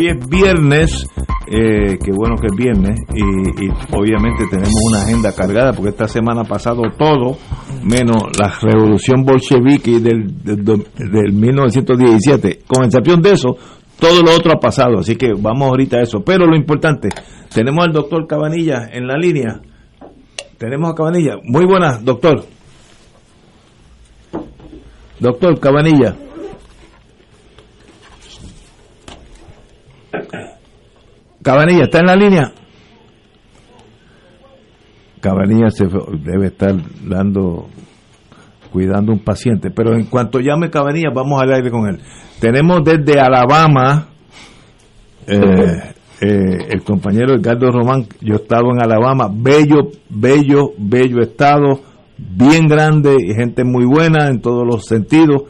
Hoy es viernes, eh, qué bueno que es viernes y, y obviamente tenemos una agenda cargada porque esta semana ha pasado todo menos la revolución bolchevique del, del, del 1917, con excepción de eso, todo lo otro ha pasado, así que vamos ahorita a eso, pero lo importante, tenemos al doctor Cabanilla en la línea, tenemos a Cabanilla, muy buenas doctor. Doctor Cabanilla. Cabanilla, ¿está en la línea? Cabanilla se debe estar dando, cuidando un paciente, pero en cuanto llame Cabanilla, vamos al aire con él. Tenemos desde Alabama, eh, eh, el compañero Edgardo Román, yo he estado en Alabama, bello, bello, bello estado, bien grande y gente muy buena en todos los sentidos.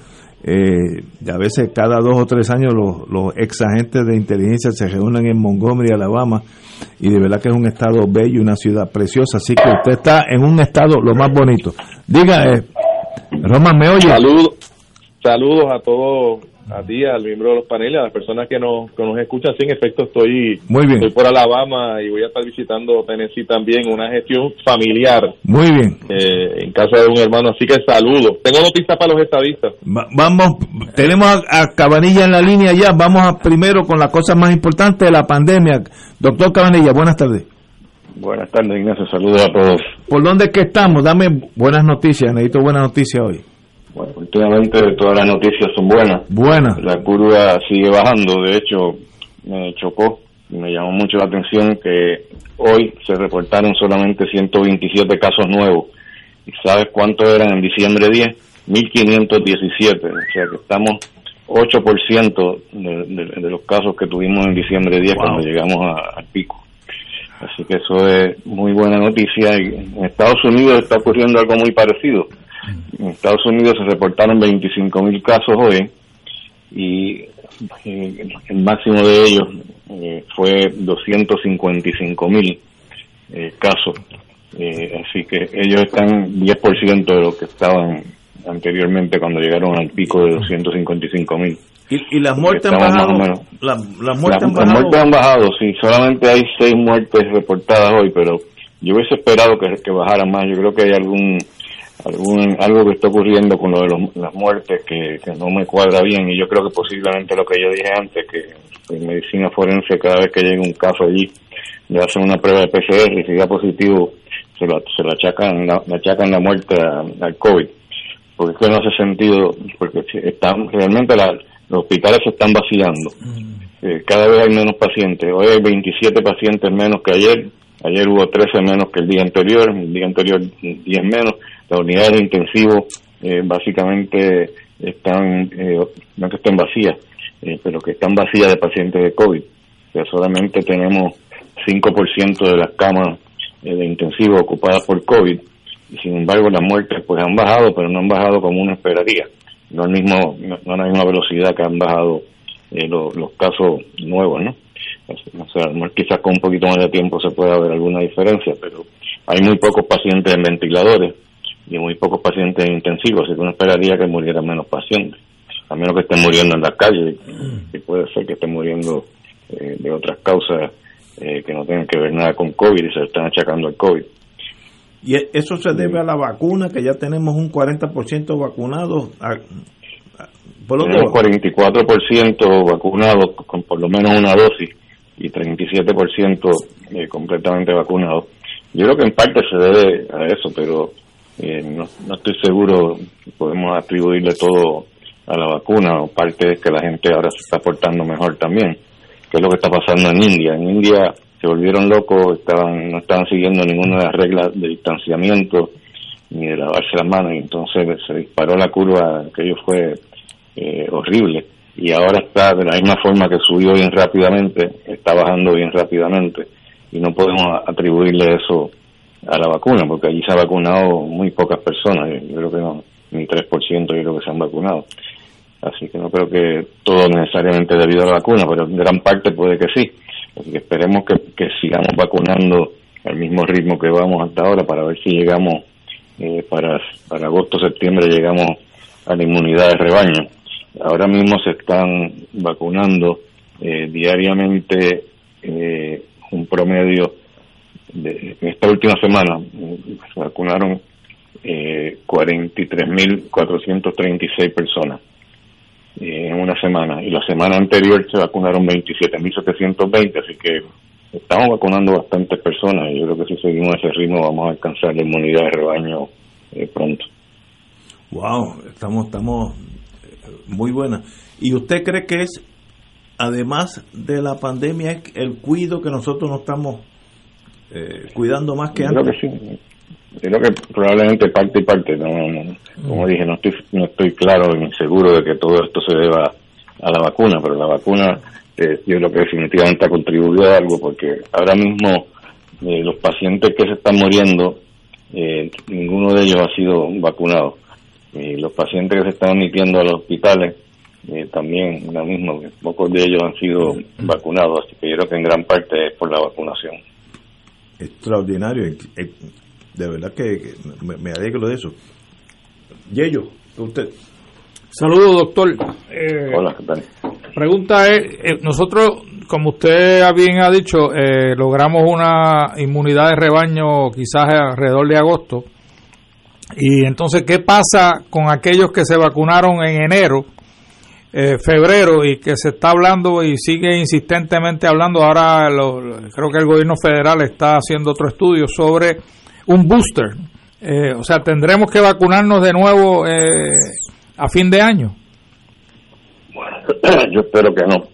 Eh, a veces cada dos o tres años los, los ex agentes de inteligencia se reúnen en Montgomery, Alabama, y de verdad que es un estado bello, una ciudad preciosa, así que usted está en un estado lo más bonito. Diga, eh, Román, ¿me oye? Saludos, saludos a todos, a ti, al miembro de los paneles, a las personas que nos, que nos escuchan. Sí, en efecto, estoy, Muy bien. estoy por Alabama y voy a estar visitando Tennessee también, una gestión familiar Muy bien. eh, en casa de un hermano. Así que saludos. Tengo noticias para los estadistas. Va- vamos, tenemos a, a Cabanilla en la línea ya. Vamos a, primero con la cosa más importante de la pandemia. Doctor Cabanilla, buenas tardes. Buenas tardes, Ignacio. Saludos a todos. ¿Por dónde es que estamos? Dame buenas noticias. Necesito buenas noticias hoy. Bueno, últimamente todas las noticias son buenas. Buenas. La curva sigue bajando, de hecho me chocó, me llamó mucho la atención que hoy se reportaron solamente 127 casos nuevos. ¿Y sabes cuántos eran en diciembre 10? 1517, o sea que estamos 8% de, de, de los casos que tuvimos en diciembre 10 Wow. cuando llegamos a- al pico. Así que eso es muy buena noticia. Y en Estados Unidos está ocurriendo algo muy parecido. En Estados Unidos se reportaron 25 mil casos hoy y eh, el máximo de ellos eh, fue 255 mil eh, casos. Eh, así que ellos están 10% de lo que estaban anteriormente cuando llegaron al pico de 255 mil. ¿Y, y las muertes han bajado? La- las muertes Las han las bajado. muertes han bajado, sí, solamente hay seis muertes reportadas hoy, pero yo hubiese esperado que, que bajaran más. Yo creo que hay algún, algún algo que está ocurriendo con lo de los- las muertes que, que no me cuadra bien y yo creo que posiblemente lo que yo dije antes, que en medicina forense cada vez que llega un caso allí le hacen una prueba de PCR y si da positivo se lo, se lo achacan, la, achacan la muerte a- al COVID porque es que no hace sentido, porque están realmente la- los hospitales se están vaciando. Eh, cada vez hay menos pacientes. Hoy hay 27 pacientes menos que ayer. Ayer hubo 13 menos que el día anterior. El día anterior 10 menos. Las unidades de intensivo eh, básicamente están, eh, no que estén vacías, eh, pero que están vacías de pacientes de COVID. Sea, solamente tenemos 5% de las camas eh, de intensivo ocupadas por COVID y sin embargo las muertes pues han bajado pero no han bajado como uno esperaría. No mismo no, no a la misma velocidad que han bajado lo- los casos nuevos no o quizás con un poquito más de tiempo se pueda ver alguna diferencia pero hay muy pocos pacientes en ventiladores y muy pocos pacientes intensivos así que uno esperaría que murieran menos pacientes a menos que estén muriendo en la calle y puede ser que estén muriendo eh, de otras causas eh, que no tienen que ver nada con COVID y se están achacando al COVID ¿Y e, eso se debe a la vacuna, que ya tenemos un 40% vacunados? tenemos 44% vacunados con por lo menos una dosis y 37% eh, completamente vacunados. Yo creo que en parte se debe a eso, pero eh, no, no, estoy seguro podemos atribuirle todo a la vacuna o parte es que la gente ahora se está portando mejor también, que es lo que está pasando en India. En India se volvieron locos, estaban no estaban siguiendo ninguna de las reglas de distanciamiento ni de lavarse las manos y entonces se disparó la curva, aquello fue eh, horrible. Y ahora está de la misma forma que subió bien rápidamente, está bajando bien rápidamente. Y no podemos atribuirle eso a la vacuna porque allí se ha vacunado muy pocas personas, yo creo que no, ni 3% yo creo que se han vacunado. Así que no creo que todo necesariamente debido a la vacuna, pero en gran parte puede que sí. Así que esperemos que, que sigamos vacunando al mismo ritmo que vamos hasta ahora para ver si llegamos eh, para, para agosto, septiembre, llegamos a la inmunidad de rebaño. Ahora mismo se están vacunando eh, diariamente eh, un promedio de en esta última semana se vacunaron eh, 43.436 personas eh, en una semana y la semana anterior se vacunaron 27.720 así que estamos vacunando bastantes personas y yo creo que si seguimos ese ritmo vamos a alcanzar la inmunidad de rebaño eh, pronto. Wow, estamos estamos muy buena. ¿Y usted cree que es, además de la pandemia, el cuido que nosotros nos estamos eh, cuidando más que antes? Creo que sí. Creo que probablemente parte y parte. No, como dije, no estoy, no estoy claro ni seguro de que todo esto se deba a la vacuna, pero la vacuna eh, yo creo que definitivamente ha contribuido a algo porque ahora mismo eh, los pacientes que se están muriendo, eh, ninguno de ellos ha sido vacunado. Y los pacientes que se están admitiendo a los hospitales, eh, también lo mismo, pocos de ellos han sido vacunados, así que yo creo que en gran parte es por la vacunación. Extraordinario, de verdad que me, alegro de eso. Yello, usted. Saludos, doctor. Eh, Hola, ¿qué tal? Pregunta es, eh, nosotros, como usted bien ha dicho, eh, logramos una inmunidad de rebaño quizás alrededor de agosto. Y entonces, ¿qué pasa con aquellos que se vacunaron en enero, eh, febrero y que se está hablando y sigue insistentemente hablando? Ahora creo que el gobierno federal está haciendo otro estudio sobre un booster. Eh, o sea, tendremos que vacunarnos de nuevo eh, a fin de año. Bueno, yo espero que no.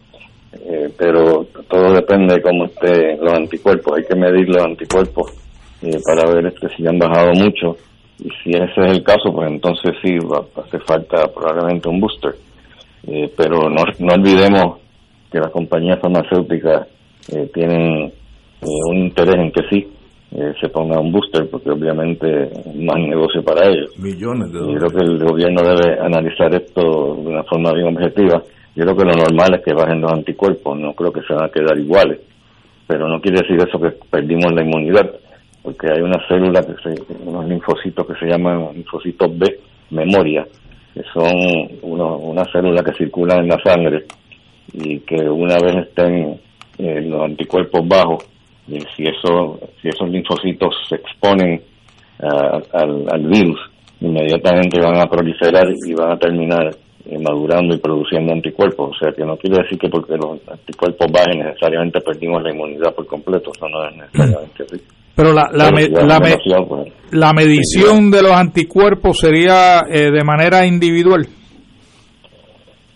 pero todo depende de cómo estén los anticuerpos. Hay que medir los anticuerpos para ver este, si han bajado mucho y si ese es el caso, pues entonces sí va, hace falta probablemente un booster. Eh, pero no, no olvidemos que las compañías farmacéuticas eh, tienen eh, un interés en que sí se ponga un booster, porque obviamente es más negocio para ellos. Millones de dólares. Yo creo que el gobierno debe analizar esto de una forma bien objetiva. Yo creo que lo normal es que bajen los anticuerpos, no creo que se van a quedar iguales, pero no quiere decir eso que perdimos la inmunidad porque hay una célula, que se, unos linfocitos que se llaman linfocitos B, memoria, que son uno, una célula que circula en la sangre y que una vez estén eh, los anticuerpos bajos, y si, eso, si esos linfocitos se exponen al, al virus, inmediatamente van a proliferar y van a terminar eh, madurando y produciendo anticuerpos. O sea, que no quiere decir que porque los anticuerpos bajen necesariamente perdimos la inmunidad por completo. Eso no es necesariamente así. Pero la, la, la, pues. la medición de los anticuerpos sería eh, de manera individual.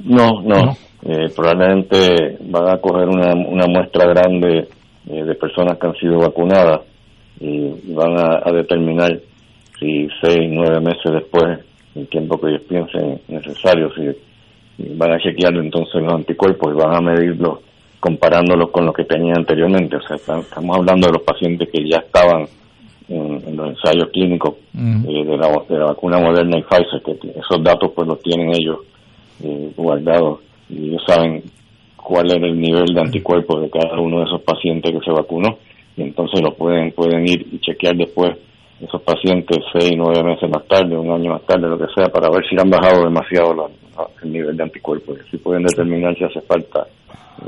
No, no. Eh, probablemente van a coger una, una muestra grande de personas que han sido vacunadas y van a, a determinar si seis, nueve meses después el tiempo que ellos piensen necesario. Si, van a chequear entonces los anticuerpos y van a medirlos comparándolos con lo que tenían anteriormente. O sea, estamos hablando de los pacientes que ya estaban en, los ensayos clínicos eh, de, la, de, la, vacuna moderna y Pfizer, que esos datos pues los tienen ellos eh, guardados y ellos saben cuál era el nivel de anticuerpos de cada uno de esos pacientes que se vacunó y entonces lo pueden pueden ir y chequear después esos pacientes seis, nueve meses más tarde, un año más tarde, lo que sea, para ver si han bajado demasiado el nivel de anticuerpos y así pueden determinar si hace falta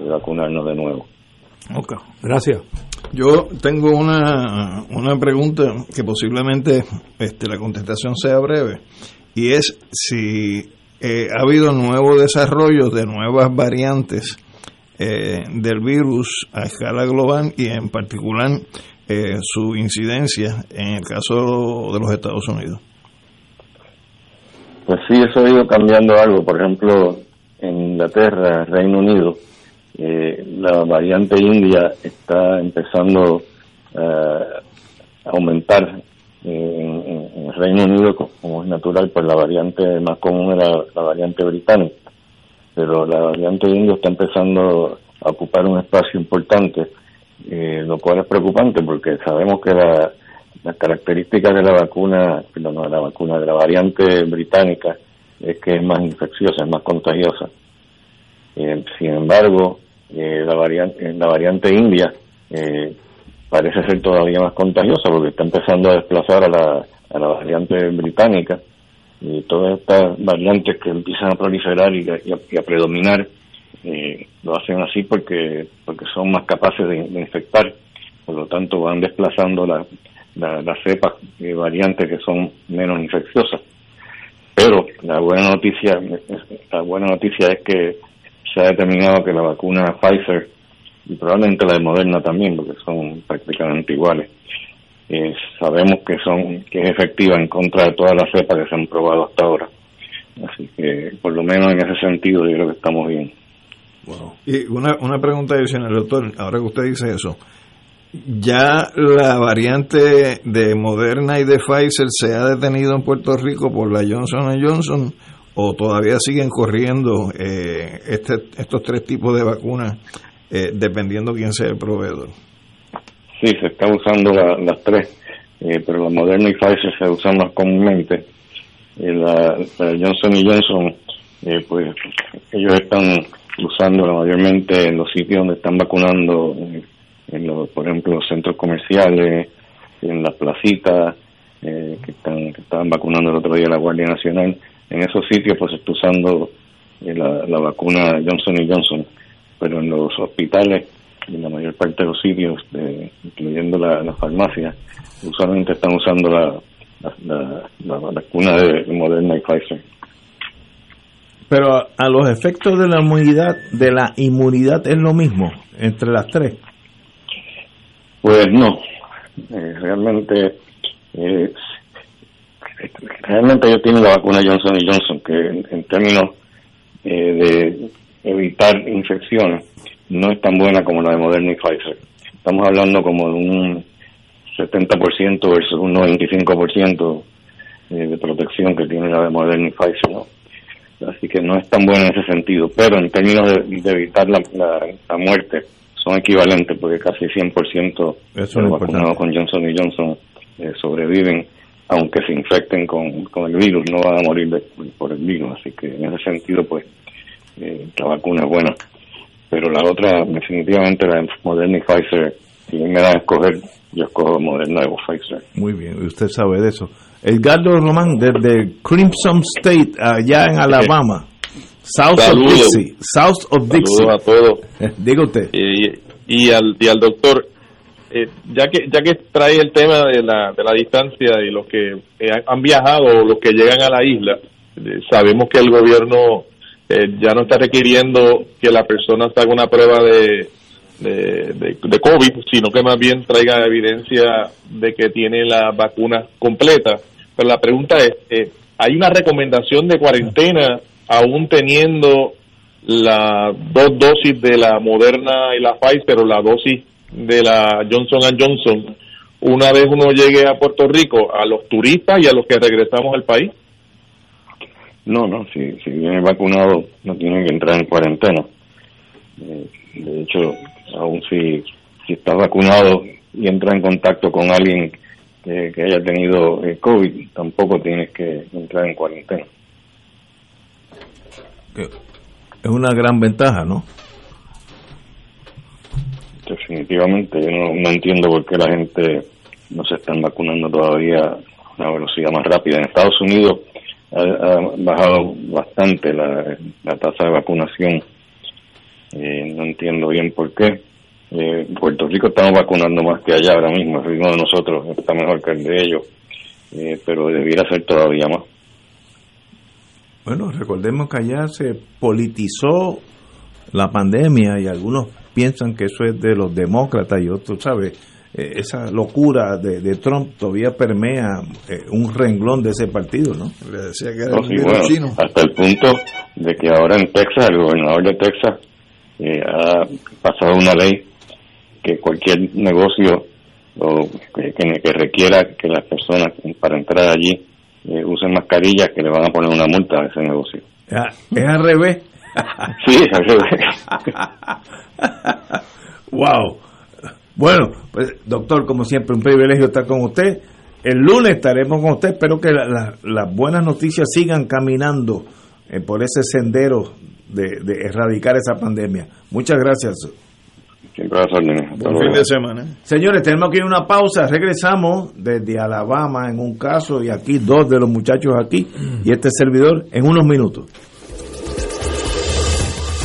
vacunarnos de nuevo. Ok, gracias. Yo tengo una, una pregunta que posiblemente este, la contestación sea breve y es si eh, ha habido nuevos desarrollos de nuevas variantes eh, del virus a escala global y en particular eh, su incidencia en el caso de los Estados Unidos. Pues sí, eso ha ido cambiando algo. Por ejemplo, en Inglaterra, Reino Unido, eh, la variante india está empezando a aumentar en, el Reino Unido, como es natural, pues la variante más común era la variante británica, pero la variante india está empezando a ocupar un espacio importante, eh, lo cual es preocupante porque sabemos que la, las características de la vacuna, no, la vacuna de la variante británica es que es más infecciosa, es más contagiosa. Eh, sin embargo, eh, la variante la variante india eh, parece ser todavía más contagiosa porque está empezando a desplazar a la, a la variante británica. Y todas estas variantes que empiezan a proliferar y a, predominar eh, lo hacen así porque porque son más capaces de, infectar. Por lo tanto van desplazando las la, cepas y variantes que son menos infecciosas. Pero la buena noticia la buena noticia es que se ha determinado que la vacuna Pfizer y probablemente la de Moderna también, porque son prácticamente iguales, eh, sabemos que son que es efectiva en contra de todas las cepas que se han probado hasta ahora. Así que, por lo menos en ese sentido, yo creo que estamos bien. Y una, una pregunta adicional, doctor, ahora que usted dice eso, ¿ya la variante de Moderna y de Pfizer se ha detenido en Puerto Rico por la Johnson Johnson o todavía siguen corriendo eh, este, estos tres tipos de vacunas eh, dependiendo quién sea el proveedor? Sí, se está usando las tres, eh, pero la Moderna y Pfizer se usan más comúnmente. la, Johnson y Johnson, pues ellos están usando mayormente en los sitios donde están vacunando, en los, por ejemplo, los centros comerciales, en las placitas, que están que estaban vacunando el otro día la Guardia Nacional en esos sitios pues está usando eh, la, vacuna Johnson y Johnson, pero en los hospitales y en la mayor parte de los sitios, incluyendo la, la farmacia, usualmente están usando la, la, vacuna de Moderna y Pfizer. Pero a, los efectos de la inmunidad, de la inmunidad es lo mismo entre las tres. Pues no, eh, realmente eh, realmente ellos tienen la vacuna Johnson y Johnson, que en, términos eh, de evitar infecciones no es tan buena como la de Moderna y Pfizer. Estamos hablando como de un 70% versus un 95% eh, de protección que tiene la de Moderna y Pfizer, ¿no? Así que no es tan buena en ese sentido, pero en términos de, evitar la, la, muerte son equivalentes porque casi 100% de los vacunados con Johnson y Johnson eh, sobreviven aunque se infecten con, el virus, no van a morir por el virus. Así que en ese sentido, pues, eh, la vacuna es buena. Pero la otra, definitivamente, la Moderna y Pfizer, si me dan a escoger, yo escojo Moderna o Pfizer. Muy bien, usted sabe de eso. Edgardo Román, desde Crimson State, allá en Alabama. South of Dixie. South of Dixie. a todos. Diga usted. Y, al, y al doctor, eh, ya que ya que trae el tema de la, de la distancia y los que eh, han viajado o los que llegan a la isla, eh, sabemos que el gobierno ya no está requiriendo que la persona haga una prueba de, de, de, COVID, sino que más bien traiga evidencia de que tiene la vacuna completa. Pero la pregunta es, ¿hay una recomendación de cuarentena aún teniendo las dos dosis de la Moderna y la Pfizer o la dosis de la Johnson Johnson una vez uno llegue a Puerto Rico, a los turistas y a los que regresamos al país? No, no, si, si viene vacunado no tiene que entrar en cuarentena. Eh, de hecho, aún si, si está vacunado y entra en contacto con alguien que, haya tenido eh, COVID, tampoco tienes que entrar en cuarentena. Es una gran ventaja, ¿no? Definitivamente. Yo no, entiendo por qué la gente no se están vacunando todavía a una velocidad más rápida. En Estados Unidos ha, bajado bastante la, tasa de vacunación. Eh, no entiendo bien por qué, Eh, Puerto Rico estamos vacunando más que allá ahora mismo, el ritmo de nosotros está mejor que el de ellos, eh, pero debiera ser todavía más. Bueno, recordemos que allá se politizó la pandemia y algunos piensan que eso es de los demócratas y otros, ¿sabes? Eh, esa locura de, de, Trump todavía permea eh, un renglón de ese partido, ¿no? Le decía que era oh, sí, bueno, chino. Hasta el punto de que ahora en Texas, el gobernador de Texas eh, ha pasado una ley que cualquier negocio o que, que, requiera que las personas para entrar allí usen mascarillas que le van a poner una multa a ese negocio. Es al revés. sí, wow. Bueno, pues doctor, como siempre, un privilegio estar con usted. El lunes estaremos con usted. Espero que las buenas noticias sigan caminando eh, por ese sendero de, erradicar esa pandemia. Muchas gracias. Siempre a fin de semana. Señores, tenemos que ir a una pausa. Regresamos desde Alabama en un caso y aquí dos de los muchachos aquí y este servidor en unos minutos.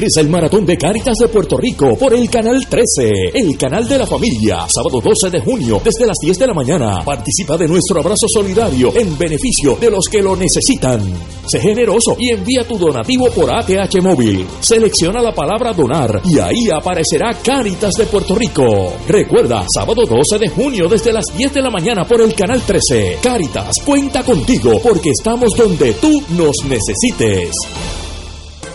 Regresa el maratón de Cáritas de Puerto Rico por el canal 13, el canal de la familia, sábado 12 de junio desde las 10 de la mañana. Participa de nuestro abrazo solidario en beneficio de los que lo necesitan. Sé generoso y envía tu donativo por ATH móvil. Selecciona la palabra donar y ahí aparecerá Cáritas de Puerto Rico. Recuerda, sábado 12 de junio desde las 10 de la mañana por el canal 13. Cáritas cuenta contigo porque estamos donde tú nos necesites.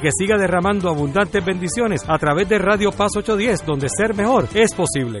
que siga derramando abundantes bendiciones a través de Radio Paz 810, donde ser mejor es posible.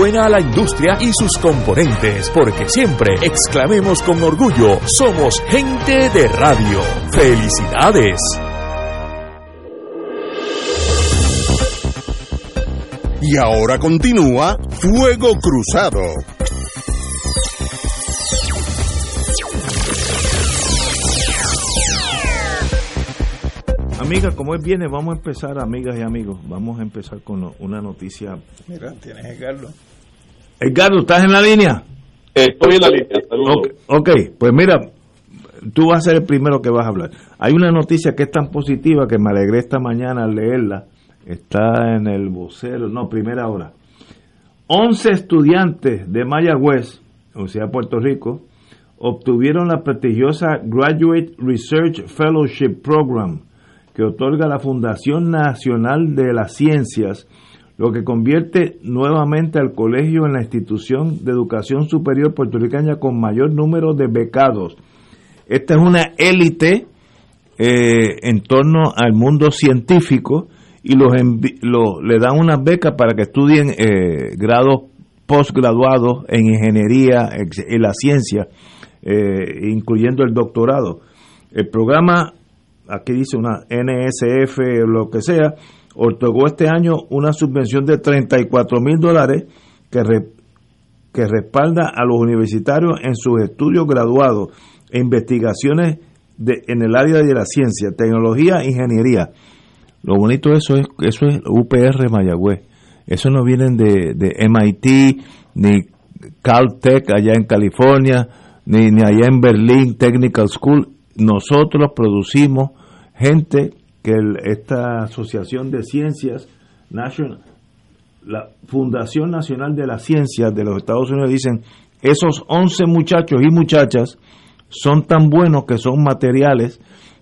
a la industria y sus componentes, porque siempre exclamemos con orgullo, somos gente de radio. ¡Felicidades! Y ahora continúa Fuego Cruzado. Amigas, como es viene, vamos a empezar, amigas y amigos, vamos a empezar con una noticia. Mira, tienes Edgardo. Edgardo, ¿estás en la línea? Estoy en la línea, saludos. ok, pues mira, tú vas a ser el primero que vas a hablar. Hay una noticia que es tan positiva que me alegré esta mañana al leerla. Está en el vocero, no, primera hora. 11 estudiantes de Mayagüez, o sea, Puerto Rico, obtuvieron la prestigiosa Graduate Research Fellowship Program que otorga la Fundación Nacional de las Ciencias, lo que convierte nuevamente al colegio en la institución de educación superior puertorriqueña con mayor número de becados. Esta es una élite eh, en torno al mundo científico y los le dan unas becas para que estudien eh, grados postgraduados en ingeniería y la ciencia, eh, incluyendo el doctorado. El programa aquí dice una NSF lo que sea, otorgó este año una subvención de 34 mil dólares que, que respalda a los universitarios en sus estudios graduados e investigaciones de, en el área de la ciencia, tecnología, ingeniería. Lo bonito de eso es, eso es UPR Mayagüez. Eso no vienen de, de MIT, ni Caltech allá en California, ni, ni allá en Berlín Technical School. Nosotros producimos gente que esta Asociación de Ciencias National, la Fundación Nacional de las Ciencias de los Estados Unidos dicen, esos 11 muchachos y muchachas son tan buenos que son materiales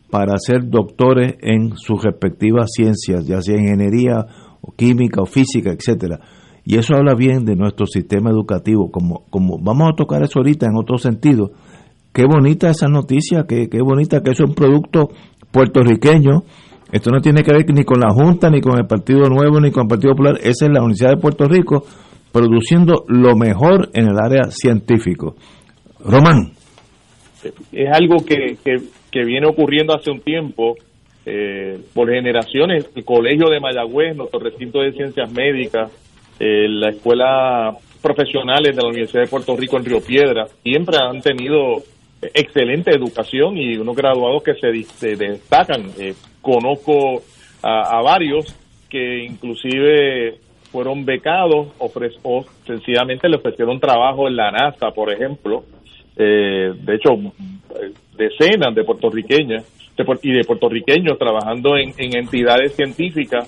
para ser doctores en sus respectivas ciencias, ya sea ingeniería o química o física, etcétera. Y eso habla bien de nuestro sistema educativo, como, como vamos a tocar eso ahorita en otro sentido. Qué bonita esa noticia, qué, qué bonita que es un producto puertorriqueño. Esto no tiene que ver ni con la Junta, ni con el Partido Nuevo, ni con el Partido Popular. Esa es la Universidad de Puerto Rico produciendo lo mejor en el área científico. Román. Es algo que, que, viene ocurriendo hace un tiempo eh, por generaciones. El Colegio de Mayagüez, nuestro recinto de ciencias médicas, eh, la Escuela Profesionales de la Universidad de Puerto Rico en Río Piedra, siempre han tenido excelente educación y unos graduados que se, destacan. Eh, conozco a, varios que inclusive fueron becados o sencillamente le ofrecieron trabajo en la NASA, por ejemplo. Eh, de hecho, decenas de puertorriqueñas y de puertorriqueños trabajando en, entidades científicas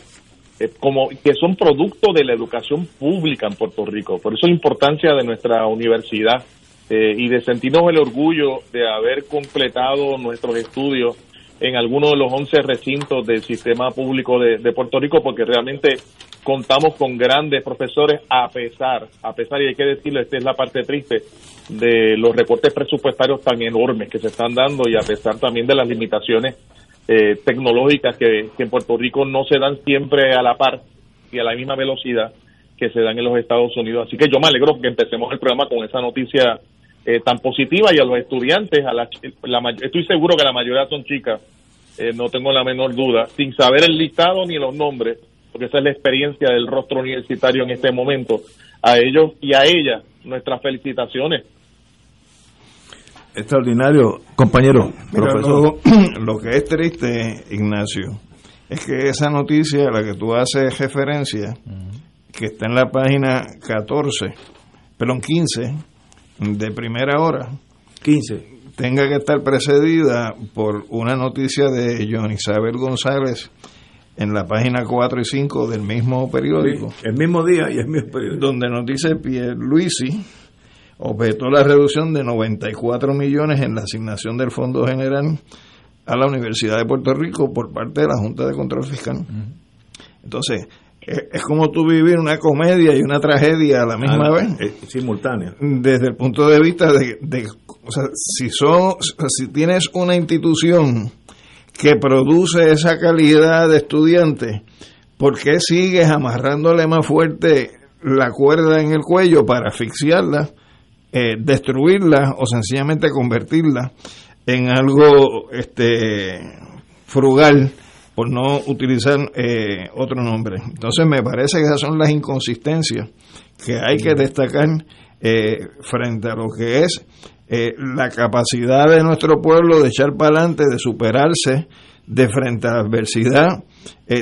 eh, como que son producto de la educación pública en Puerto Rico. Por eso la importancia de nuestra universidad eh, y de sentirnos el orgullo de haber completado nuestros estudios en alguno de los 11 recintos del sistema público de, Puerto Rico, porque realmente contamos con grandes profesores a pesar, a pesar, y hay que decirlo, esta es la parte triste, de los recortes presupuestarios tan enormes que se están dando y a pesar también de las limitaciones eh, tecnológicas que, que en Puerto Rico no se dan siempre a la par y a la misma velocidad que se dan en los Estados Unidos. Así que yo me alegro que empecemos el programa con esa noticia eh, tan positiva y a los estudiantes, a la, estoy seguro que la mayoría son chicas, eh, no tengo la menor duda, sin saber el listado ni los nombres, porque esa es la experiencia del rostro universitario en este momento. A ellos y a ellas, nuestras felicitaciones. Extraordinario, compañero. Lo, lo, que es triste, Ignacio, es que esa noticia a la que tú haces referencia, que está en la página 14, perdón, 15, de primera hora 15 tenga que estar precedida por una noticia de John Isabel González en la página 4 y 5 del mismo periódico. el mismo día y el mismo periódico. Donde nos dice Pierre Luisi objetó la reducción de 94 millones en la asignación del Fondo General a la Universidad de Puerto Rico por parte de la Junta de Control Fiscal. Entonces, es como tú vivir una comedia y una tragedia a la misma ah, vez. Eh, simultánea. Desde el punto de vista de, o sea, si, son, si tienes una institución que produce esa calidad de estudiantes, ¿por qué sigues amarrándole más fuerte la cuerda en el cuello para asfixiarla, eh, destruirla o sencillamente convertirla en algo este, frugal? Por no utilizar eh, otro nombre. Entonces me parece que esas son las inconsistencias que hay que destacar eh, frente a lo que es eh, la capacidad de nuestro pueblo de echar para adelante, de superarse de frente a la adversidad,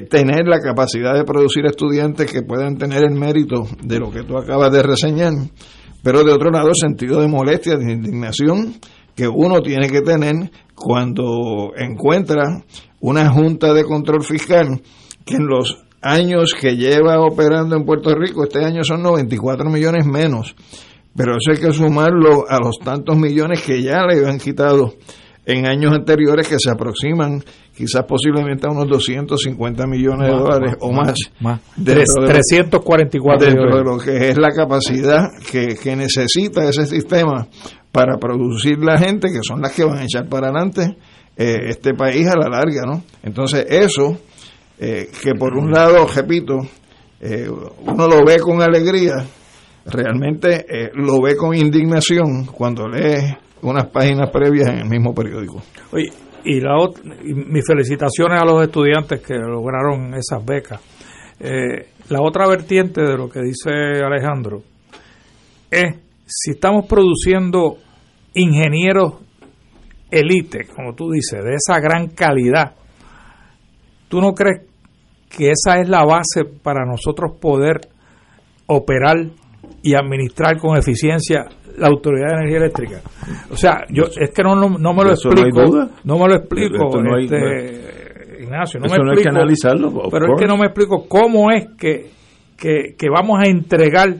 tener la capacidad de producir estudiantes que puedan tener el mérito de lo que tú acabas de reseñar, pero de otro lado sentido de molestia, de indignación que uno tiene que tener cuando encuentra una junta de control fiscal que en los años que lleva operando en Puerto Rico, este año son 94 millones menos, pero eso hay que sumarlo a los tantos millones que ya le han quitado en años anteriores que se aproximan quizás posiblemente a unos 250 millones de dólares o más. más. 344 dentro de lo que es la capacidad que, que necesita ese sistema para producir la gente que son las que van a echar para adelante eh, este país a la larga, ¿no? Entonces eso, eh, que por un lado, repito, eh, uno lo ve con alegría, realmente lo ve con indignación cuando lee unas páginas previas en el mismo periódico. Oye, y, la mis felicitaciones a los estudiantes que lograron esas becas. la otra vertiente de lo que dice Alejandro es si estamos produciendo ingenieros elite, como tú dices, de esa gran calidad, ¿tú no crees que esa es la base para nosotros poder operar y administrar con eficiencia la Autoridad de Energía Eléctrica? O sea, yo es que no, no, me lo explico, no, me lo explico, este, Ignacio, no me explico, hay que analizarlo, pero es que no me explico cómo es que, que, que vamos a entregar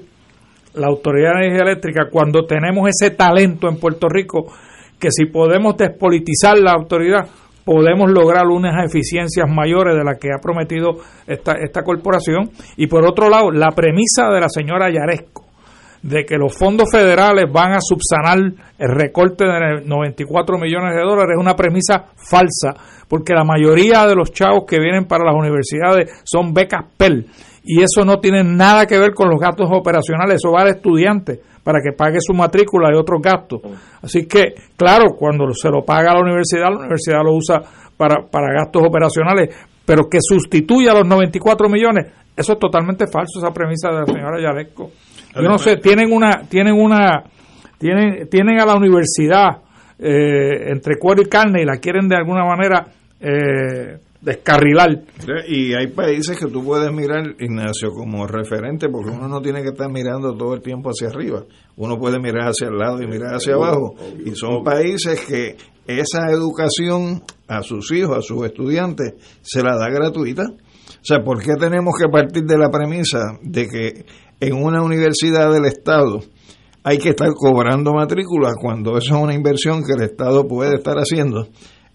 la Autoridad de Energía Eléctrica cuando tenemos ese talento en Puerto Rico que si podemos despolitizar la autoridad podemos lograr unas eficiencias mayores de las que ha prometido esta, esta corporación. Y por otro lado, la premisa de la señora Yaresco de que los fondos federales van a subsanar el recorte de 94 millones de dólares es una premisa falsa, porque la mayoría de los chavos que vienen para las universidades son becas PEL y eso no tiene nada que ver con los gastos operacionales, eso va al estudiante para que pague su matrícula y otros gastos. Así que, claro, cuando se lo paga la universidad, la universidad lo usa para, para gastos operacionales, pero que sustituya los 94 millones, eso es totalmente falso, esa premisa de la señora Yaresco. Yo no sé, tienen una, tienen una, tienen, tienen a la universidad eh, entre cuero y carne y la quieren de alguna manera eh, descarrilar. Y hay países que tú puedes mirar, Ignacio, como referente, porque uno no tiene que estar mirando todo el tiempo hacia arriba. Uno puede mirar hacia el lado y mirar hacia abajo. Y son países que esa educación a sus hijos, a sus estudiantes, se la da gratuita. O sea, ¿por qué tenemos que partir de la premisa de que en una universidad del Estado hay que estar cobrando matrículas cuando eso es una inversión que el Estado puede estar haciendo?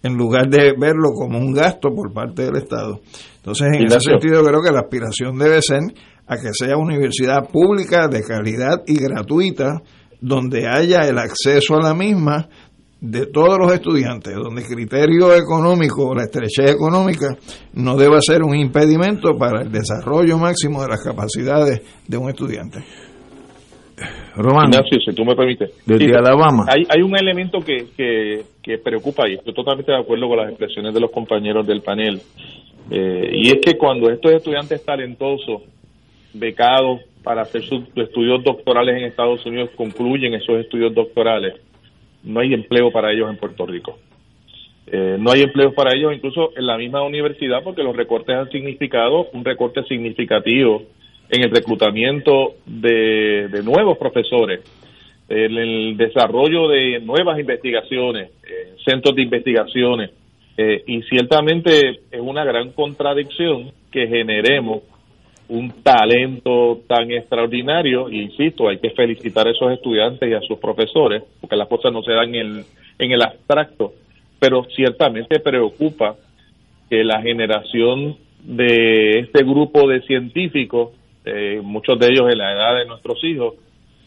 En lugar de verlo como un gasto por parte del Estado. Entonces, en ese sentido, creo que la aspiración debe ser a que sea una universidad pública de calidad y gratuita, donde haya el acceso a la misma de todos los estudiantes, donde el criterio económico, la estrechez económica, no deba ser un impedimento para el desarrollo máximo de las capacidades de un estudiante. Román, Ignacio, si tú me permites. Desde Alabama. Hay, hay un elemento que, que, preocupa y estoy totalmente de acuerdo con las expresiones de los compañeros del panel. Eh, y es que cuando estos estudiantes talentosos, becados para hacer sus estudios doctorales en Estados Unidos, concluyen esos estudios doctorales, no hay empleo para ellos en Puerto Rico. Eh, no hay empleo para ellos incluso en la misma universidad porque los recortes han significado un recorte significativo en el reclutamiento de, nuevos profesores, en el desarrollo de nuevas investigaciones, eh, centros de investigaciones, eh, y ciertamente es una gran contradicción que generemos un talento tan extraordinario, insisto, hay que felicitar a esos estudiantes y a sus profesores, porque las cosas no se dan en el, en el abstracto, pero ciertamente preocupa que la generación de este grupo de científicos eh, muchos de ellos en la edad de nuestros hijos,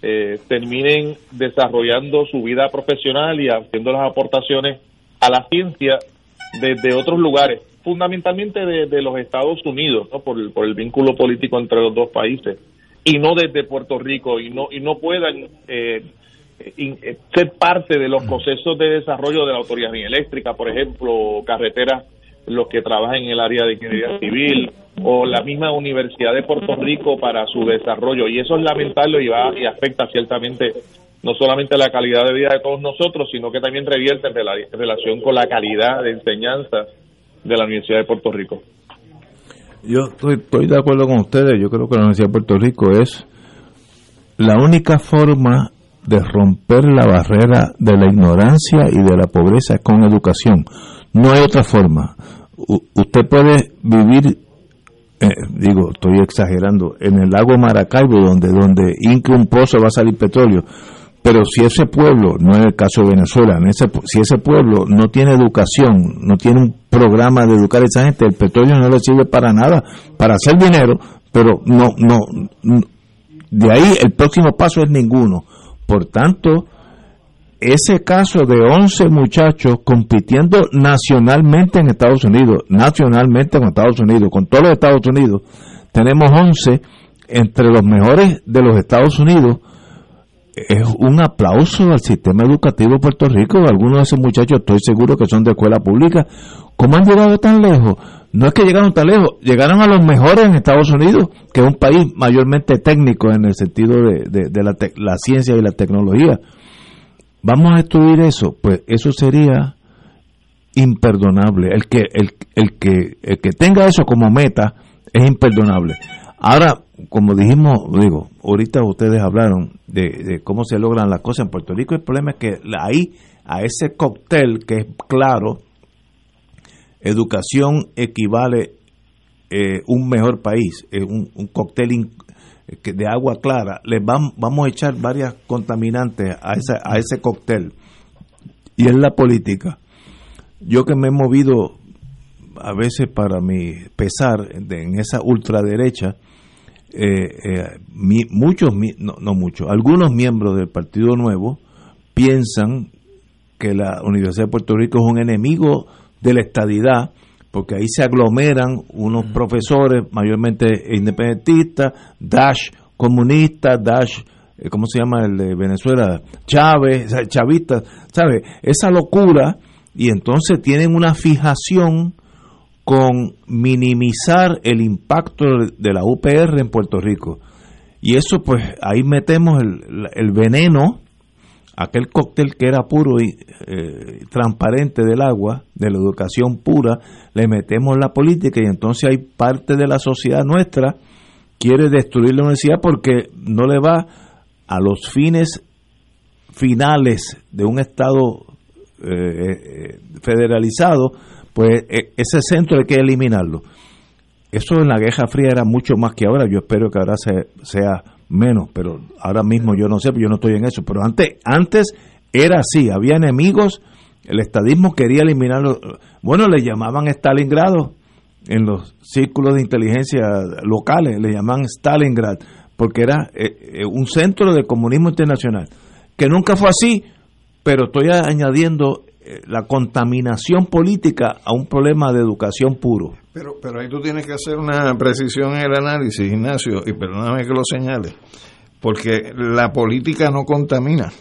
eh, terminen desarrollando su vida profesional y haciendo las aportaciones a la ciencia desde otros lugares, fundamentalmente de, los Estados Unidos, ¿no? por, el, por el vínculo político entre los dos países, y no desde Puerto Rico, y no, y no puedan eh, ser parte de los procesos de desarrollo de la autoridad eléctrica, por ejemplo, carreteras los que trabajan en el área de ingeniería civil o la misma Universidad de Puerto Rico para su desarrollo. Y eso es lamentable y, va, y afecta ciertamente no solamente la calidad de vida de todos nosotros, sino que también revierte en, relación con la calidad de enseñanza de la Universidad de Puerto Rico. Yo estoy, estoy de acuerdo con ustedes, yo creo que la Universidad de Puerto Rico es la única forma de romper la barrera de la ignorancia y de la pobreza con educación. No hay otra forma usted puede vivir, eh, digo, estoy exagerando, en el lago Maracaibo, donde, donde inque un pozo va a salir petróleo, pero si ese pueblo, no es el caso de Venezuela, si ese pueblo no tiene educación, no tiene un programa de educar a esa gente, el petróleo no le sirve para nada, para hacer dinero, pero no, no, de ahí el próximo paso es ninguno. Por tanto, ese caso de 11 muchachos compitiendo nacionalmente en Estados Unidos, nacionalmente en Estados Unidos, con todos los Estados Unidos, tenemos 11 entre los mejores de los Estados Unidos. Es un aplauso al sistema educativo de Puerto Rico. Algunos de esos muchachos estoy seguro que son de escuela pública. ¿Cómo han llegado tan lejos? No es que llegaron tan lejos, llegaron a los mejores en Estados Unidos, que es un país mayormente técnico en el sentido de, la, la ciencia y la tecnología vamos a destruir eso, pues eso sería imperdonable. El que, el, el, que, el que tenga eso como meta es imperdonable. Ahora, como dijimos, digo, ahorita ustedes hablaron de, cómo se logran las cosas en Puerto Rico. El problema es que ahí, a ese cóctel que es claro, educación equivale eh, un mejor país, eh, un, un, cóctel de agua clara, le vamos, vamos a echar varias contaminantes a, esa, a ese cóctel. Y es la política. Yo que me he movido a veces para mi pesar en esa ultraderecha, eh, eh, muchos, no, no muchos, algunos miembros del Partido Nuevo piensan que la Universidad de Puerto Rico es un enemigo de la estadidad, porque ahí se aglomeran unos profesores mayormente independentistas, Dash comunistas, Dash, eh, ¿cómo se llama el de Venezuela? Chávez, chavistas, ¿sabe? Esa locura, y entonces tienen una fijación con minimizar el impacto de la UPR en Puerto Rico. Y eso pues ahí metemos el, veneno, aquel cóctel que era puro y eh, transparente del agua, de la educación pura, le metemos la política y entonces hay parte de la sociedad nuestra quiere destruir la universidad porque no le va a los fines finales de un Estado eh, eh, federalizado pues e, ese centro hay que eliminarlo. Eso en la Guerra Fría era mucho más que ahora, yo espero que ahora sea menos, pero ahora mismo yo no sé, yo no estoy en eso, pero antes, antes era así, había enemigos, el estadismo quería eliminarlo, bueno, le llamaban Stalingrado en los círculos de inteligencia locales, le llamaban Stalingrad, porque era eh, eh, un centro de comunismo internacional, que nunca fue así, pero estoy añadiendo la contaminación política a un problema de educación puro. Pero, pero ahí tú tienes que hacer una precisión en el análisis, Ignacio, y perdóname que lo señale, porque la política no contamina.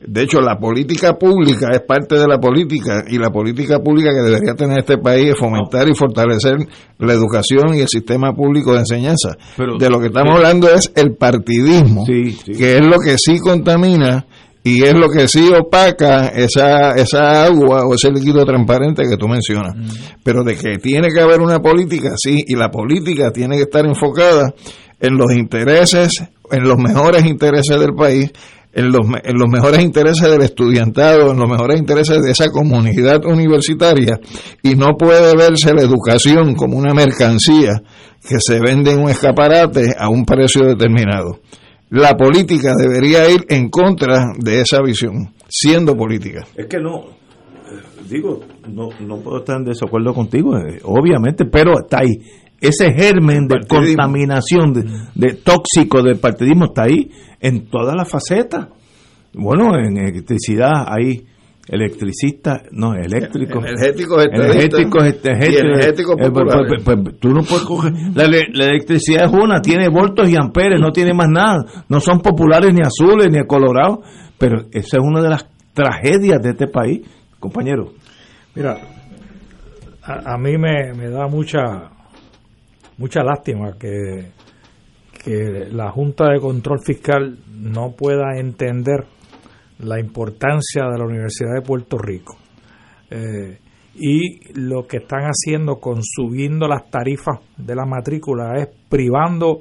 De hecho, la política pública es parte de la política y la política pública que debería tener este país es fomentar y fortalecer la educación y el sistema público de enseñanza. de lo que estamos hablando es el partidismo, que es lo que sí contamina y es lo que sí opaca esa, esa agua o ese líquido transparente que tú mencionas. Pero de que tiene que haber una política, sí, y la política tiene que estar enfocada en los intereses, en los mejores intereses del país, en los, en los mejores intereses del estudiantado, en los mejores intereses de esa comunidad universitaria, y no puede verse la educación como una mercancía que se vende en un escaparate a un precio determinado la política debería ir en contra de esa visión, siendo política. Es que no, digo, no, no puedo estar en desacuerdo contigo, eh, obviamente, pero está ahí. Ese germen de contaminación, de, de, tóxico del partidismo está ahí en todas las facetas. Bueno, en electricidad hay electricista, no, eléctrico. Energético, energético, energético, eh, pues, pues, pues, tú no puedes coger. La, electricidad es una, tiene voltos y amperes, no tiene más nada. No son populares ni azules ni colorados. Pero esa es una de las tragedias de este país, compañero. Mira, a, mí me, me, da mucha mucha lástima que, que la Junta de Control Fiscal no pueda entender la importancia de la Universidad de Puerto Rico eh, y lo que están haciendo con subiendo las tarifas de la matrícula es privando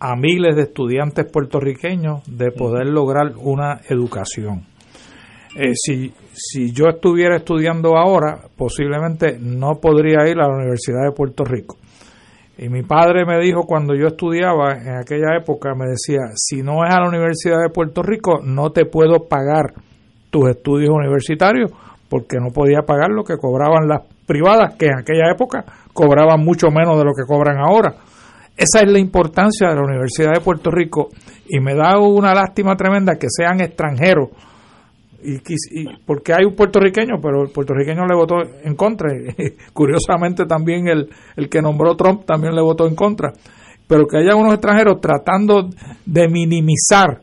a miles de estudiantes puertorriqueños de poder lograr una educación. Eh, si, si yo estuviera estudiando ahora, posiblemente no podría ir a la Universidad de Puerto Rico y mi padre me dijo cuando yo estudiaba en aquella época, me decía, si no es a la Universidad de Puerto Rico, no te puedo pagar tus estudios universitarios, porque no podía pagar lo que cobraban las privadas, que en aquella época cobraban mucho menos de lo que cobran ahora. Esa es la importancia de la Universidad de Puerto Rico y me da una lástima tremenda que sean extranjeros y, porque hay un puertorriqueño, pero el puertorriqueño le votó en contra. Curiosamente también el, el que nombró Trump también le votó en contra. Pero que haya unos extranjeros tratando de minimizar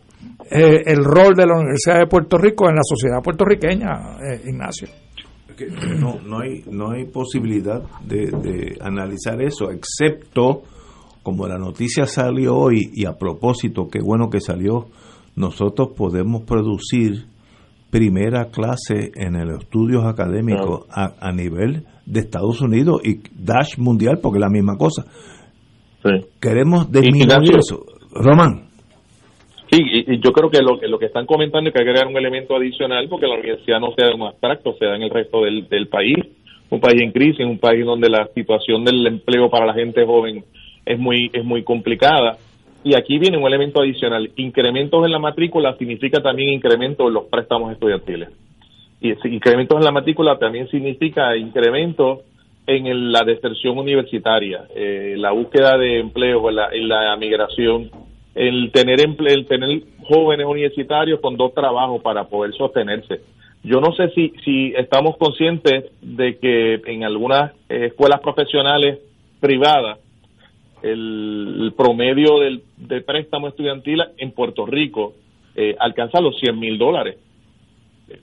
eh, el rol de la Universidad de Puerto Rico en la sociedad puertorriqueña, eh, Ignacio. No, no, hay, no hay posibilidad de, de analizar eso, excepto como la noticia salió hoy y a propósito, qué bueno que salió, nosotros podemos producir primera clase en los estudios académicos a, a nivel de Estados Unidos y Dash mundial, porque es la misma cosa. Queremos disminuir eso. Román. Sí, y, yo creo que lo, que lo que están comentando es que hay que agregar un elemento adicional porque la universidad no sea un abstracto, sea en el resto del, del país, un país en crisis, un país donde la situación del empleo para la gente joven es muy es muy complicada. Y aquí viene un elemento adicional. Incrementos en la matrícula significa también incremento en los préstamos estudiantiles. Y incrementos en la matrícula también significa incrementos en la deserción universitaria, eh, la búsqueda de empleo, la, en la migración, el tener el tener jóvenes universitarios con dos trabajos para poder sostenerse. Yo no sé si, si estamos conscientes de que en algunas eh, escuelas profesionales privadas el, promedio del, de préstamo estudiantil en Puerto Rico eh, alcanza los 100 mil dólares.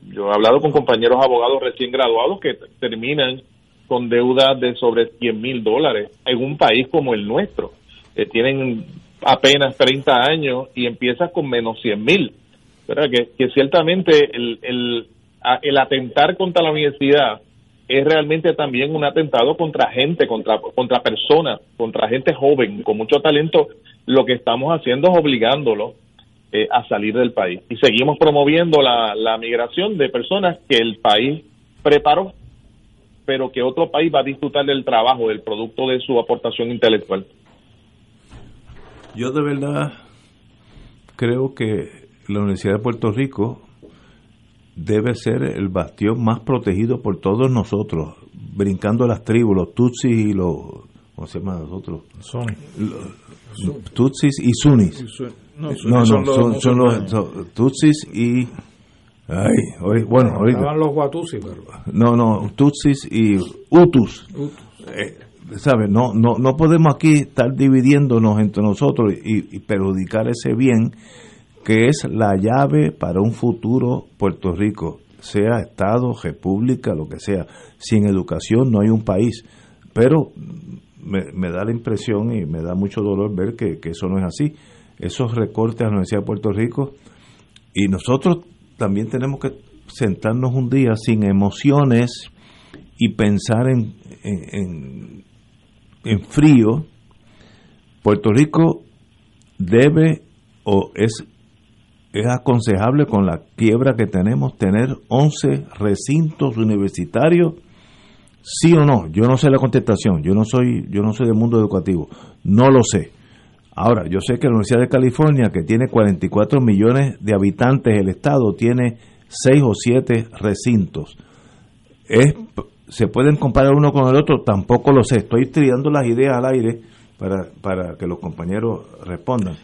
Yo he hablado con compañeros abogados recién graduados que terminan con deudas de sobre 100 mil dólares en un país como el nuestro. que tienen apenas 30 años y empiezas con menos 100 mil. Que, que ciertamente el, el, el atentar contra la universidad es realmente también un atentado contra gente, contra, contra personas, contra gente joven con mucho talento. Lo que estamos haciendo es obligándolo eh, a salir del país. Y seguimos promoviendo la, la migración de personas que el país preparó pero que otro país va a disfrutar del trabajo, del producto de su aportación intelectual. Yo de verdad creo que la Universidad de Puerto Rico debe ser el bastión más protegido por todos nosotros, brincando las tribus, los tutsis y los... ¿Cómo se llama nosotros? Tutsis y Sunis. No, no, son, son, los tutsis y Ay, bueno, ahorita. Estaban los pero... No, no, Tutsis y Utus. Eh, ¿Sabes? No, no, no podemos aquí estar dividiéndonos entre nosotros y, perjudicar ese bien que es la llave para un futuro Puerto Rico, sea Estado, República, lo que sea. Sin educación no hay un país. Pero me, da la impresión y me da mucho dolor ver que, que eso no es así. Esos recortes a la Universidad de Puerto Rico y nosotros también tenemos que sentarnos un día sin emociones y pensar en, en, en, frío. Puerto Rico debe o es, es aconsejable con la quiebra que tenemos tener 11 recintos universitarios sí o no yo no sé la contestación yo no soy yo no soy del mundo educativo no lo sé Ahora, yo sé que la Universidad de California, que tiene 44 millones de habitantes, el estado tiene 6 o 7 recintos. ¿Se pueden comparar uno con el otro? Tampoco lo sé. Estoy tirando las ideas al aire para, para que los compañeros respondan.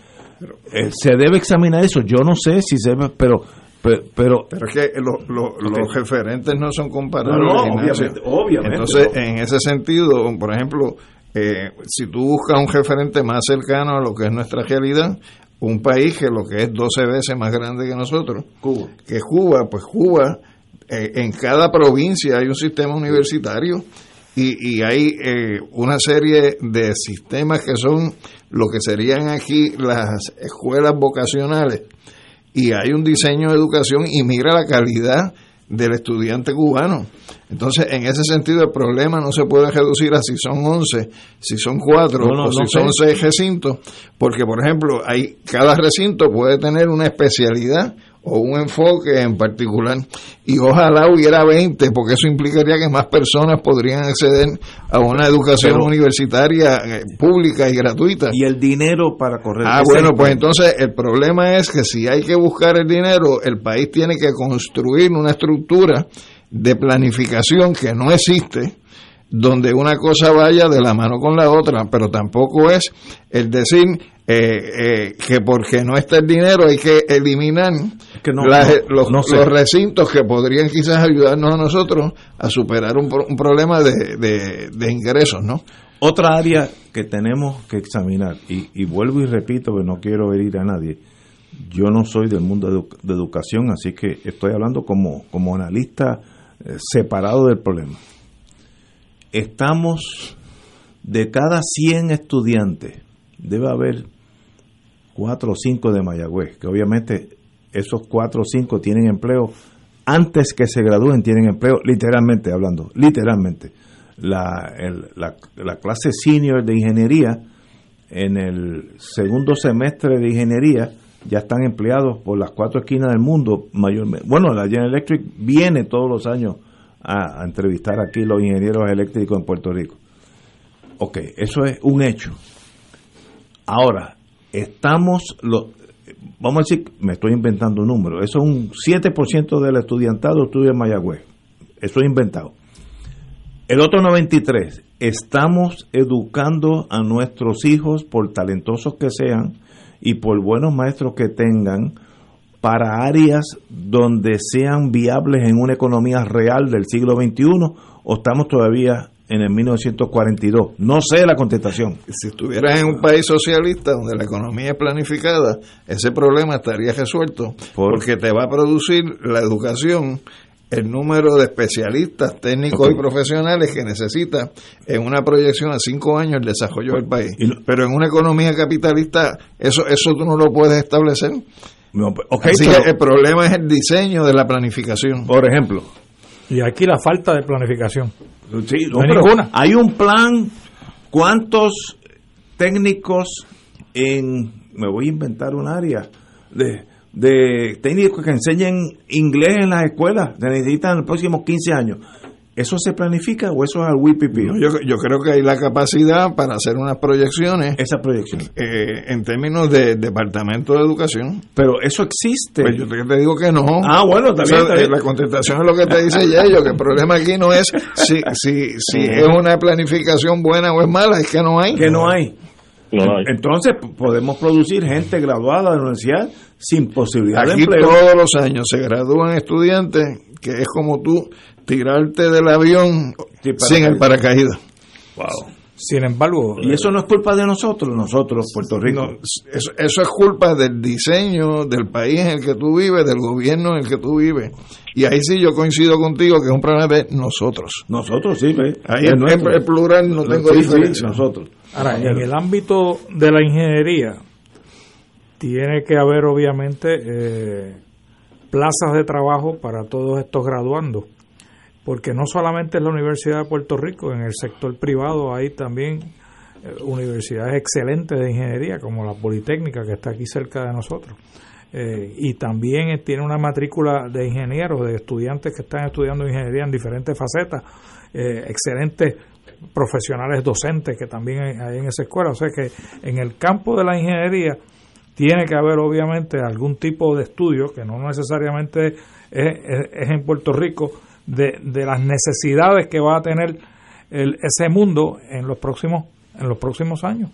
Eh, ¿Se debe examinar eso? Yo no sé si se pero pero, pero, es que los referentes no son comparables. No, obviamente, obviamente, Entonces, en ese sentido, por ejemplo, eh, si tú buscas un referente más cercano a lo que es nuestra realidad, un país que lo que es 12 veces más grande que nosotros, Cuba. que Cuba, pues Cuba, eh, en cada provincia hay un sistema universitario y, y hay eh, una serie de sistemas que son lo que serían aquí las escuelas vocacionales y hay un diseño de educación y mira la calidad del estudiante cubano. Entonces, en ese sentido, el problema no se puede reducir a si son 11, si son 4 o si son 6 recintos, porque, por ejemplo, hay cada recinto puede tener una especialidad o un enfoque en particular y ojalá hubiera 20 porque eso implicaría que más personas podrían acceder a una educación universitaria eh, pública y gratuita. Y el dinero para correr ah bueno pues entonces el problema es que si hay que buscar el dinero el país tiene que construir una estructura de planificación que no existe donde una cosa vaya de la mano con la otra, pero tampoco es el decir eh, eh, que porque no está el dinero hay que eliminar los, recintos que podrían quizás ayudarnos a nosotros a superar un, un problema de, de, ingresos, ¿no? Otra área que tenemos que examinar, y, vuelvo y repito que no quiero herir a nadie, yo no soy del mundo de, educación, así que estoy hablando como, como analista eh, separado del problema estamos de cada 100 estudiantes, debe haber 4 o 5 de Mayagüez, que obviamente esos 4 o 5 tienen empleo antes que se gradúen tienen empleo, literalmente hablando, literalmente. La, la, la clase senior de ingeniería en el segundo semestre de ingeniería ya están empleados por las cuatro esquinas del mundo mayormente. Bueno, la General Electric viene todos los años a, entrevistar aquí los ingenieros eléctricos en Puerto Rico. Ok, eso es un hecho. Ahora, estamos, lo, vamos a decir, me estoy inventando un número, eso es un 7% del estudiantado estudia en Mayagüez. Eso es inventado. El otro 93, estamos educando a nuestros hijos, por talentosos que sean y por buenos maestros que tengan, para áreas donde sean viables en una economía real del siglo XXI o estamos todavía en el 1942? No sé la contestación. Si estuvieras en un país socialista donde la economía es planificada, ese problema estaría resuelto porque te va a producir la educación el número de especialistas técnicos y profesionales que necesita en una proyección a cinco años el desarrollo del país. Pero en una economía capitalista eso eso tú no lo puedes establecer. Pues, Así que el problema es el diseño de la planificación. Por ejemplo. Y aquí la falta de planificación. Sí, no, ninguna. Hay un plan. ¿Cuántos técnicos en. Me voy a inventar un área. De, de técnicos que enseñen inglés en las escuelas. Se necesitan en los próximos 15 años. ¿Eso se planifica o eso es al WIPP? yo, yo, creo que hay la capacidad para hacer unas proyecciones. Esas proyecciones. Eh, en términos de Departamento de Educación. Pero eso existe. Pues yo te, digo que no. Ah, bueno, también. Eh, la contestación es lo que te dice Yello, que el problema aquí no es si, si, si es una planificación buena o es mala, es que no hay. Que no hay. Entonces podemos producir gente graduada de la universidad sin posibilidad de empleo. todos los años se gradúan estudiantes que es como tú tirarte del avión sin el paracaídas. Wow. Sin embargo, y eso no es culpa de nosotros, nosotros, Puerto Rico. eso, eso, es culpa del diseño del país en el que tú vives, del gobierno en el que tú vives. Y ahí sí yo coincido contigo que es un problema de nosotros. Nosotros, sí. Ahí en el plural no tengo diferencia. nosotros. Ahora, en el ámbito de la ingeniería, tiene que haber obviamente eh, plazas de trabajo para todos estos graduandos porque no solamente es la Universidad de Puerto Rico, en el sector privado hay también eh, universidades excelentes de ingeniería, como la Politécnica, que está aquí cerca de nosotros. Eh, y también tiene una matrícula de ingenieros, de estudiantes que están estudiando ingeniería en diferentes facetas, eh, excelentes profesionales docentes que también hay, en esa escuela. O sea que en el campo de la ingeniería tiene que haber obviamente algún tipo de estudio, que no necesariamente es en Puerto Rico, de, de las necesidades que va a tener el, ese mundo en los próximos en los próximos años.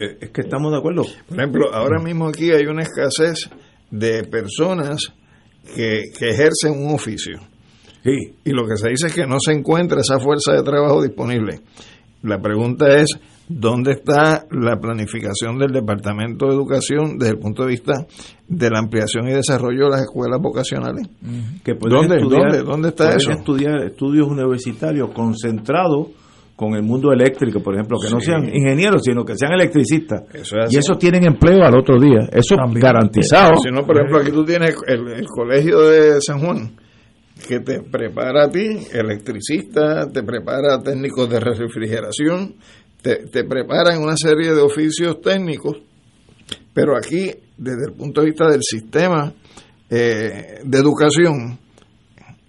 Eh, es que estamos de acuerdo. Por ejemplo, ahora mismo aquí hay una escasez de personas que, que ejercen un oficio. Sí. Y lo que se dice es que no se encuentra esa fuerza de trabajo disponible. La pregunta es, ¿dónde está la planificación del Departamento de Educación desde el punto de vista de la ampliación y desarrollo de las escuelas vocacionales? ¿Dónde, ¿Dónde, ¿Dónde está eso? estudiar estudios universitarios concentrados con el mundo eléctrico, por ejemplo, que no sean ingenieros, sino que sean electricistas. y esos tienen empleo al otro día. Eso es garantizado. Si no, por ejemplo, aquí tú tienes el colegio de San Juan que te prepara a ti, electricista, te prepara técnicos de refrigeración, te, te prepara en una serie de oficios técnicos, pero aquí, desde el punto de vista del sistema eh, de educación,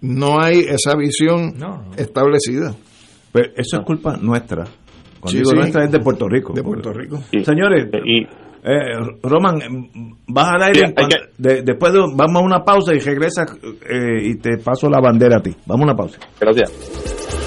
no hay esa visión establecida. Pero eso es culpa nuestra. Cuando digo nuestra es de Puerto Rico. De Puerto Rico. Señores, y, eh, Roman, vas al aire. después vamos a una pausa y regresa eh, y te paso la bandera a ti. Vamos a una pausa. Gracias.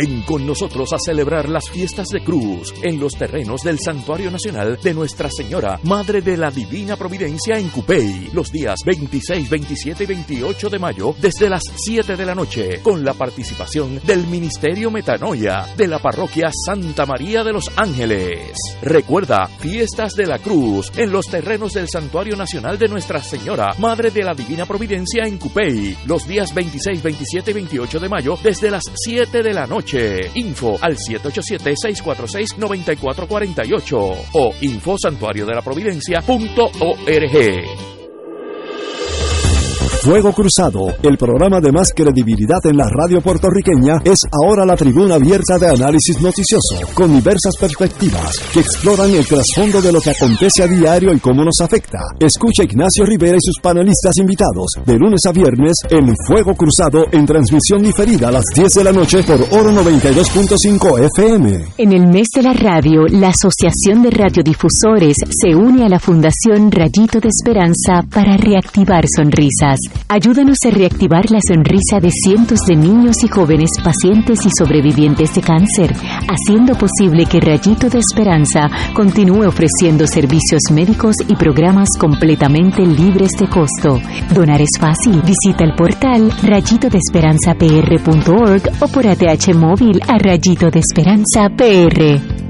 Ven con nosotros a celebrar las fiestas de Cruz en los terrenos del Santuario Nacional de Nuestra Señora, Madre de la Divina Providencia en Cupey, los días 26, 27 y 28 de mayo desde las 7 de la noche, con la participación del Ministerio Metanoia de la Parroquia Santa María de los Ángeles. Recuerda, fiestas de la Cruz en los terrenos del Santuario Nacional de Nuestra Señora, Madre de la Divina Providencia en Cupey, los días 26, 27 y 28 de mayo desde las 7 de la noche Info al 787-646-9448 o infosantuariodelaprovidencia.org. Fuego Cruzado, el programa de más credibilidad en la radio puertorriqueña, es ahora la tribuna abierta de análisis noticioso, con diversas perspectivas que exploran el trasfondo de lo que acontece a diario y cómo nos afecta. Escucha Ignacio Rivera y sus panelistas invitados de lunes a viernes en Fuego Cruzado en transmisión diferida a las 10 de la noche por Oro 92.5 FM. En el mes de la radio, la Asociación de Radiodifusores se une a la Fundación Rayito de Esperanza para reactivar sonrisas. Ayúdanos a reactivar la sonrisa de cientos de niños y jóvenes pacientes y sobrevivientes de cáncer, haciendo posible que Rayito de Esperanza continúe ofreciendo servicios médicos y programas completamente libres de costo. Donar es fácil. Visita el portal rayitodesperanzapr.org o por ATH móvil a Rayito de Esperanza PR.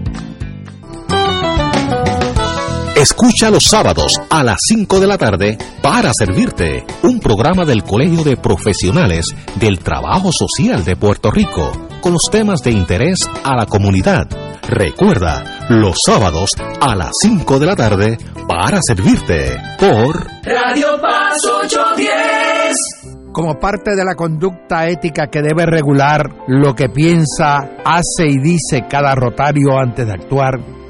Escucha los sábados a las 5 de la tarde para servirte un programa del Colegio de Profesionales del Trabajo Social de Puerto Rico con los temas de interés a la comunidad. Recuerda, los sábados a las 5 de la tarde para servirte por Radio Paz 810. Como parte de la conducta ética que debe regular lo que piensa, hace y dice cada rotario antes de actuar,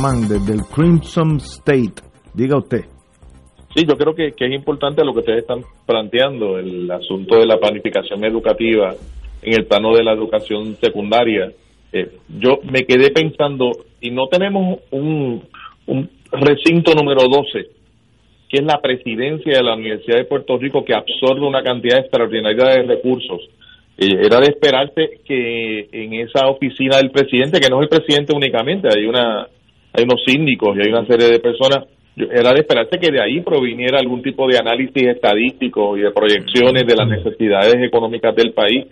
Román desde el Crimson State. Diga usted. Sí, yo creo que, que, es importante lo que ustedes están planteando, el asunto de la planificación educativa en el plano de la educación secundaria. Eh, yo me quedé pensando, y no tenemos un, un recinto número 12, que es la presidencia de la Universidad de Puerto Rico, que absorbe una cantidad extraordinaria de recursos eh, era de esperarse que en esa oficina del presidente, que no es el presidente únicamente, hay una hay unos síndicos y hay una serie de personas, era de esperarse que de ahí proviniera algún tipo de análisis estadístico y de proyecciones de las necesidades económicas del país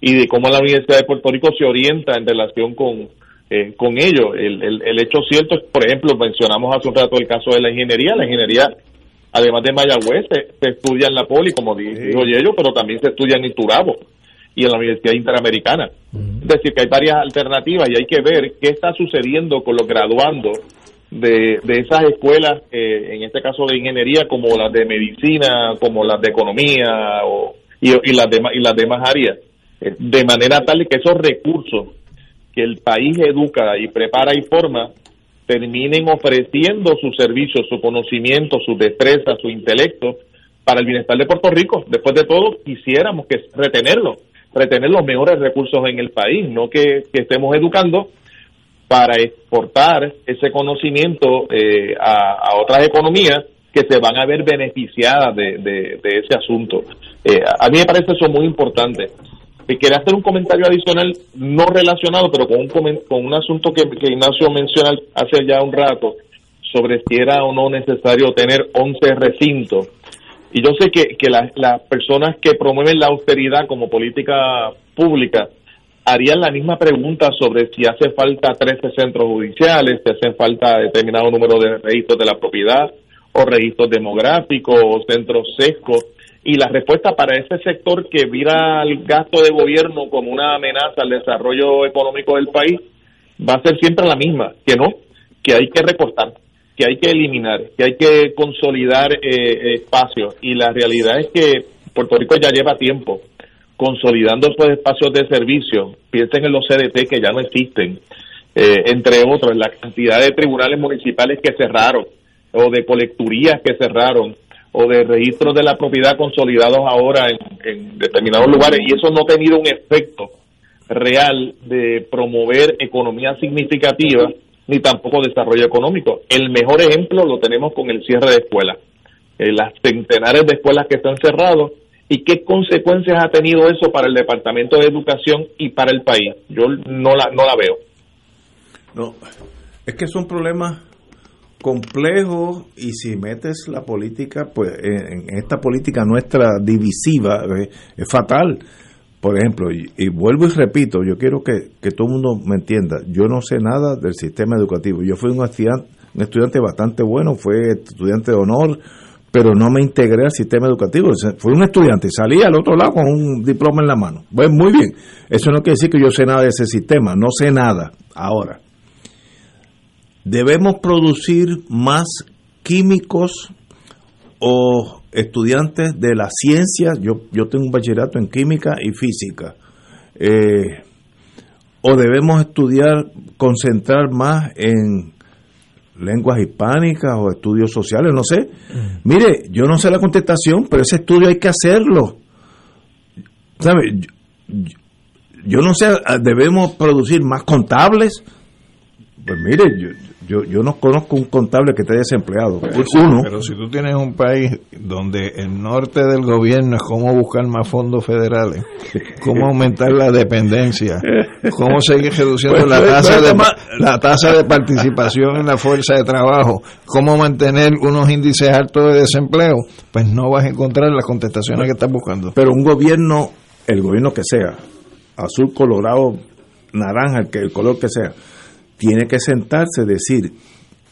y de cómo la Universidad de Puerto Rico se orienta en relación con eh, con ello. El, el, el hecho cierto es, por ejemplo, mencionamos hace un rato el caso de la ingeniería. La ingeniería además de Mayagüez, se, estudia en la Poli, como dijo Yello, pero también se estudia en Iturabo y en la Universidad Interamericana. Es decir, que hay varias alternativas y hay que ver qué está sucediendo con los graduandos de, de esas escuelas, eh, en este caso de ingeniería, como las de medicina, como las de economía o, y, las demás, y las demás áreas, eh, de manera tal que esos recursos que el país educa y prepara y forma terminen ofreciendo sus servicios, su conocimiento, sus destrezas, su intelecto para el bienestar de Puerto Rico. Después de todo, quisiéramos que retenerlo retener los mejores recursos en el país, no que, estemos educando para exportar ese conocimiento eh, a, otras economías que se van a ver beneficiadas de, ese asunto. Eh, a mí me parece eso muy importante. Y quería hacer un comentario adicional, no relacionado, pero con un, con un asunto que, que Ignacio menciona hace ya un rato, sobre si era o no necesario tener 11 recintos y yo sé que, que las personas que promueven la austeridad como política pública harían la misma pregunta sobre si hace falta 13 centros judiciales, si hace falta determinado número de registros de la propiedad o registros demográficos o centros sescos. Y la respuesta para ese sector que vira el gasto de gobierno como una amenaza al desarrollo económico del país va a ser siempre la misma, que no, que hay que recortar, que hay que eliminar, que hay que consolidar eh, espacios. Y la realidad es que Puerto Rico ya lleva tiempo consolidando estos espacios de servicio. Piensen en los CDT que ya no existen, eh, entre otros, la cantidad de tribunales municipales que cerraron, o de colecturías que cerraron, o de registros de la propiedad consolidados ahora en determinados lugares, y eso no ha tenido un efecto real de promover economía significativa ni tampoco desarrollo económico. El mejor ejemplo lo tenemos con el cierre de escuelas. Eh, las centenares de escuelas que están cerradas y qué consecuencias ha tenido eso para el Departamento de Educación y para el país. Yo no la, no la veo. No, es que son problemas complejos y si metes la política, pues en, esta política nuestra divisiva eh, es fatal. Por ejemplo, y, vuelvo y repito, yo quiero que, que, todo el mundo me entienda, yo no sé nada del sistema educativo. Yo fui un estudiante, un estudiante bastante bueno, fue estudiante de honor, pero no me integré al sistema educativo. Fui un estudiante, salí al otro lado con un diploma en la mano. Pues muy bien, eso no quiere decir que yo sé nada de ese sistema, no sé nada. Ahora, debemos producir más químicos o estudiantes de la ciencia, yo, yo tengo un bachillerato en química y física, eh, o debemos estudiar, concentrar más en lenguas hispánicas o estudios sociales, no sé. Mm. Mire, yo no sé la contestación, pero ese estudio hay que hacerlo. ¿Sabe? yo no sé, debemos producir más contables. Pues mire, yo, yo, yo no conozco un contable que esté desempleado. Uno. Pero si tú tienes un país donde el norte del gobierno es cómo buscar más fondos federales, cómo aumentar la dependencia, cómo seguir reduciendo pues, la pues, tasa pues, de la tasa de participación en la fuerza de trabajo, cómo mantener unos índices altos de desempleo, pues no vas a encontrar las contestaciones que estás buscando. Pero un gobierno, el gobierno que sea, azul, colorado, naranja, el, que, el color que sea, tiene que sentarse decir,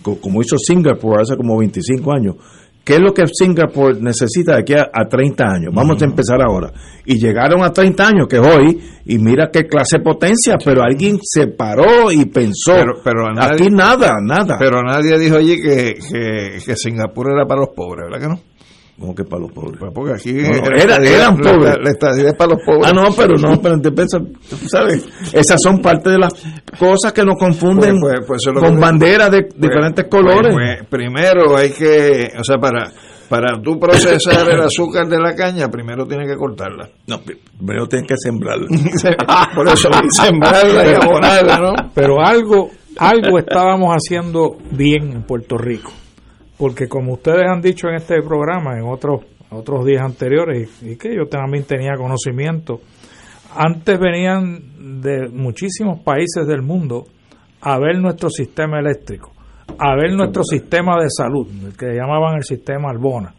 como hizo Singapur hace como 25 años, ¿qué es lo que Singapur necesita de aquí a, 30 años? Vamos a empezar ahora. Y llegaron a 30 años, que es hoy, y mira qué clase de potencia, pero alguien se paró y pensó, pero, aquí nada, nada. Pero nadie dijo allí que, que, que Singapur era para los pobres, ¿verdad que no? Como que para los pobres? Pues porque aquí era, eran pobres. La, estadía es para los pobres. Ah, no, pero no, pero ¿sabes? Esas son parte de las cosas que nos confunden pues, pues, pues con banderas de diferentes colores. primero hay que, o sea, para para tú procesar el azúcar de la caña, primero tienes que cortarla. No, primero tienes que sembrarla. Por eso sembrarla y abonarla, ¿no? Pero algo, algo estábamos haciendo bien en Puerto Rico porque como ustedes han dicho en este programa, en otros, otros días anteriores, y, que yo también tenía conocimiento, antes venían de muchísimos países del mundo a ver nuestro sistema eléctrico, a ver nuestro sistema de salud, el que llamaban el sistema Albona.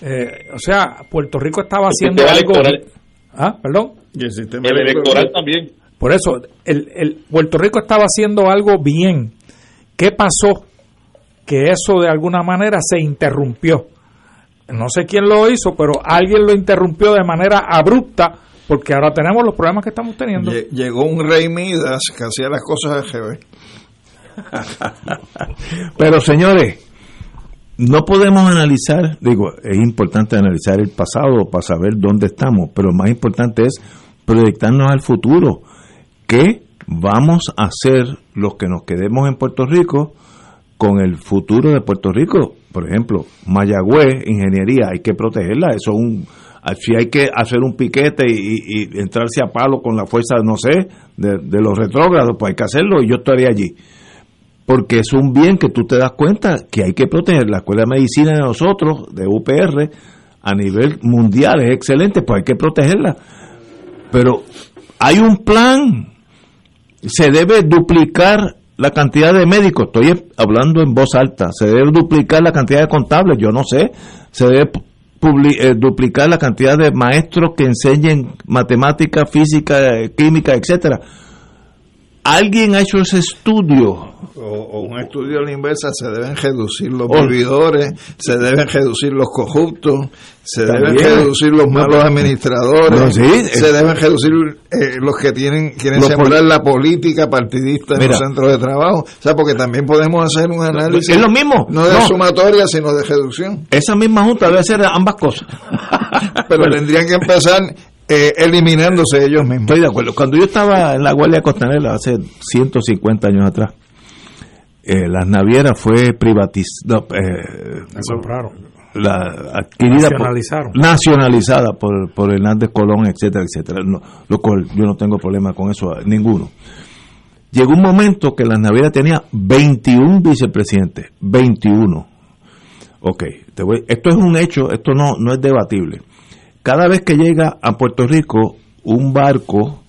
Eh, o sea, Puerto Rico estaba haciendo algo... ¿Ah? ¿Perdón? el sistema electoral también. Por eso, el, el Puerto Rico estaba haciendo algo bien. ¿Qué pasó? Que eso de alguna manera se interrumpió. No sé quién lo hizo, pero alguien lo interrumpió de manera abrupta porque ahora tenemos los problemas que estamos teniendo. Llegó un rey Midas que hacía las cosas al GB. pero señores, no podemos analizar, digo, es importante analizar el pasado para saber dónde estamos, pero lo más importante es proyectarnos al futuro. ¿Qué vamos a hacer los que nos quedemos en Puerto Rico? Con el futuro de Puerto Rico. Por ejemplo, Mayagüez, ingeniería, hay que protegerla. Eso un, si hay que hacer un piquete y, entrarse a palo con la fuerza, no sé, de, los retrógrados, pues hay que hacerlo y yo estaría allí. Porque es un bien que tú te das cuenta que hay que proteger. La Escuela de Medicina de nosotros, de UPR, a nivel mundial es excelente, pues hay que protegerla. Pero hay un plan. Se debe duplicar la cantidad de médicos, estoy hablando en voz alta, se debe duplicar la cantidad de contables, yo no sé, se debe eh, duplicar la cantidad de maestros que enseñen matemática, física, química, etcétera. ¿Alguien ha hecho ese estudio? O, un estudio a la inversa, se deben reducir los vividores, se deben reducir los corruptos, se deben reducir los malos administradores, No, sí, se deben reducir eh, los que tienen quieren sembrar la política partidista en Mira. los centros de trabajo. O sea, porque también podemos hacer un análisis. Es lo mismo. No de No. sumatoria, sino de reducción. Esa misma junta debe hacer ambas cosas. Pero tendrían que empezar eh, eliminándose ellos mismos. Estoy de acuerdo. Cuando yo estaba en la Guardia Costanera hace 150 años atrás, eh, las navieras fue privatizada, La compraron. la adquirida por- Nacionalizaron. nacionalizada por, por Hernández Colón, etcétera, etcétera. No, lo cual yo no tengo problema con eso, ninguno. Llegó un momento que las navieras tenía 21 vicepresidentes, 21. Ok, te voy- esto es un hecho, esto no, no es debatible. Cada vez que llega a Puerto Rico un barco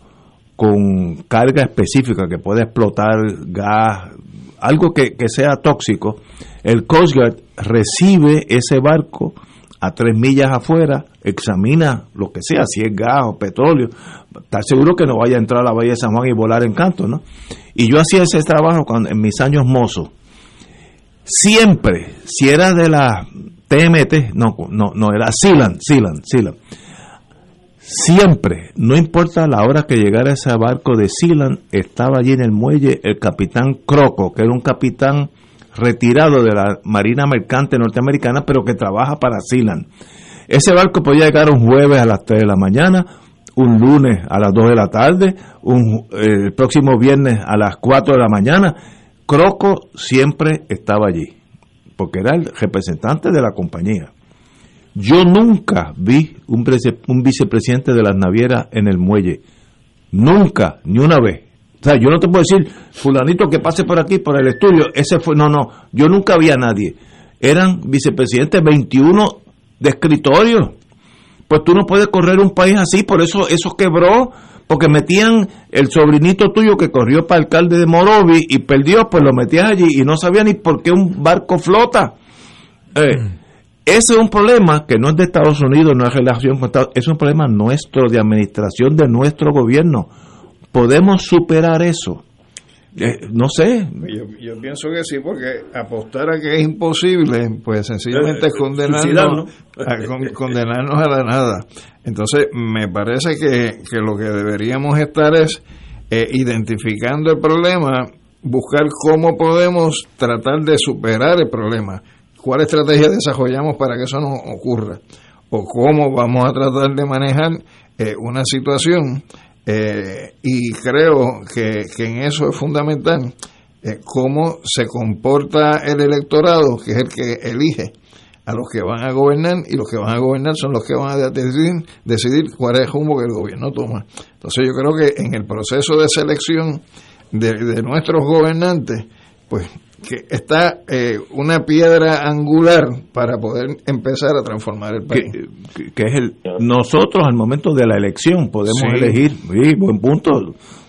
con carga específica que puede explotar gas, algo que, que sea tóxico, el Coast Guard recibe ese barco a tres millas afuera, examina lo que sea, si es gas o petróleo, está seguro que no vaya a entrar a la Bahía de San Juan y volar en canto, ¿no? Y yo hacía ese trabajo en mis años mozos. Siempre, si era de la TMT, no, no, no, era Sealand, Sealand, Sealand. Siempre, no importa la hora que llegara ese barco de Sealand, estaba allí en el muelle el capitán Croco, que era un capitán retirado de la Marina Mercante norteamericana, pero que trabaja para Sealand. Ese barco podía llegar un jueves a las 3 de la mañana, un lunes a las 2 de la tarde, un, eh, el próximo viernes a las 4 de la mañana. Croco siempre estaba allí, porque era el representante de la compañía. Yo nunca vi un, un vicepresidente de las navieras en el muelle. Nunca, ni una vez. O sea, yo no te puedo decir, fulanito que pase por aquí, por el estudio, ese fue, no, no, yo nunca vi a nadie. Eran vicepresidentes 21 de escritorio. Pues tú no puedes correr un país así, por eso eso quebró, porque metían el sobrinito tuyo que corrió para alcalde de Morovi y perdió, pues lo metías allí y no sabía ni por qué un barco flota. Eh, ese es un problema que no es de Estados Unidos, no es relación con Estados es un problema nuestro, de administración de nuestro gobierno. ¿Podemos superar eso? Eh, no sé. Yo, yo pienso que sí, porque apostar a que es imposible, pues sencillamente es Eh, condenarnos, a, con- condenarnos a la nada. Entonces, me parece que, que lo que deberíamos estar es eh, identificando el problema, buscar cómo podemos tratar de superar el problema, cuál estrategia desarrollamos para que eso no ocurra, o cómo vamos a tratar de manejar eh, una situación eh, y creo que, que en eso es fundamental eh, cómo se comporta el electorado, que es el que elige a los que van a gobernar y los que van a gobernar son los que van a decidir, decidir cuál es el rumbo que el gobierno toma. Entonces yo creo que en el proceso de selección de, de nuestros gobernantes, pues que está eh, una piedra angular para poder empezar a transformar el país. que, que es el nosotros al momento de la elección podemos Sí. elegir sí, buen punto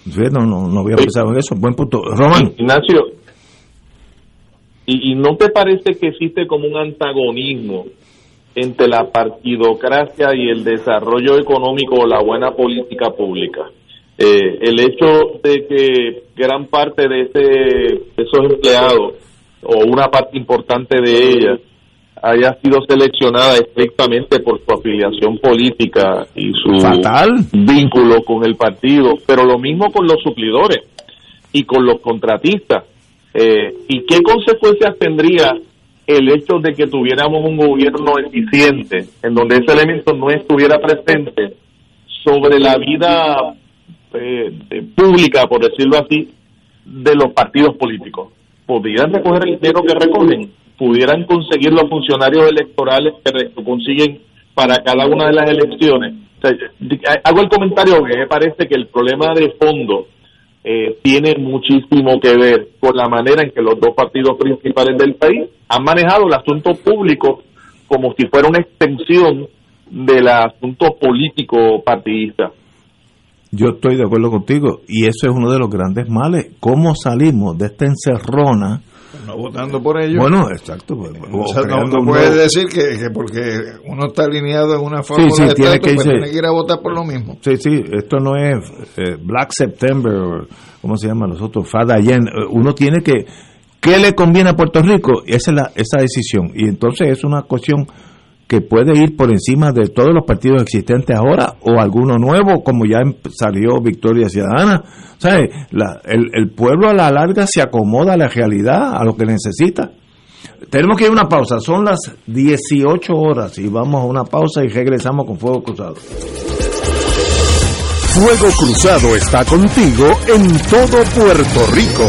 Sí, no, no, no había pensado en eso buen punto Román Ignacio, ¿y, y no te parece que existe como un antagonismo entre la partidocracia y el desarrollo económico o la buena política pública? Eh, el hecho de que gran parte de, ese, de esos empleados o una parte importante de ellas haya sido seleccionada estrictamente por su afiliación política y su Fatal. vínculo con el partido, pero lo mismo con los suplidores y con los contratistas. Eh, ¿Y qué consecuencias tendría el hecho de que tuviéramos un gobierno eficiente en donde ese elemento no estuviera presente sobre la vida eh, eh, pública, por decirlo así, de los partidos políticos? ¿Podrían recoger el dinero que recogen? ¿Pudieran conseguir los funcionarios electorales que consiguen para cada una de las elecciones? Hago el comentario que me parece que el problema de fondo eh, tiene muchísimo que ver con la manera en que los dos partidos principales del país han manejado el asunto público como si fuera una extensión del asunto político partidista. Yo estoy de acuerdo contigo y eso es uno de los grandes males cómo salimos de esta encerrona no votando por ellos. Bueno, exacto. pues, O sea, no, no puedes nuevo- decir que, que porque uno está alineado en una fórmula sí, de tiene que pues tiene que ir a votar por lo mismo. Sí, sí, esto no es eh, Black September, o ¿cómo se llama nosotros? Fadayen. Eh, Uno tiene que, ¿qué le conviene a Puerto Rico? Esa es la, esa decisión. Y entonces es una cuestión que puede ir por encima de todos los partidos existentes ahora o alguno nuevo, como ya em- salió Victoria Ciudadana. ¿Sabe? La- el, el pueblo a la larga se acomoda a la realidad, a lo que necesita. Tenemos que ir a una pausa, son las 18 horas y vamos a una pausa y regresamos con Fuego Cruzado. Fuego Cruzado está contigo en todo Puerto Rico.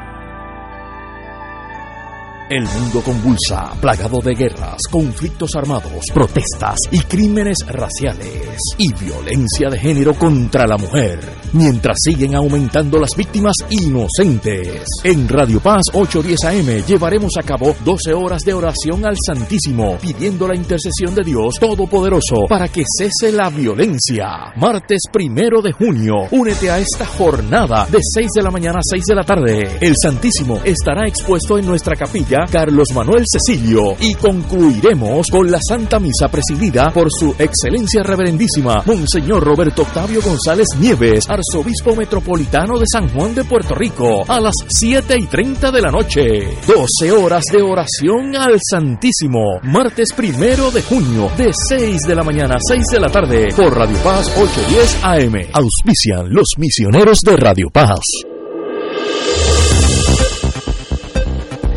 El mundo convulsa, plagado de guerras, conflictos armados, protestas y crímenes raciales y violencia de género contra la mujer, mientras siguen aumentando las víctimas inocentes. En Radio Paz 810 AM llevaremos a cabo 12 horas de oración al Santísimo, pidiendo la intercesión de Dios Todopoderoso para que cese la violencia. Martes primero de junio, únete a esta jornada de 6 de la mañana a 6 de la tarde. El Santísimo estará expuesto en nuestra capilla Carlos Manuel Cecilio y concluiremos con la Santa Misa presidida por su excelencia reverendísima Monseñor Roberto Octavio González Nieves, arzobispo metropolitano de San Juan de Puerto Rico, a las 7 y 30 de la noche. 12 horas de oración al Santísimo, martes primero de junio, de 6 de la mañana a 6 de la tarde, por Radio Paz 810 AM. Auspician los misioneros de Radio Paz.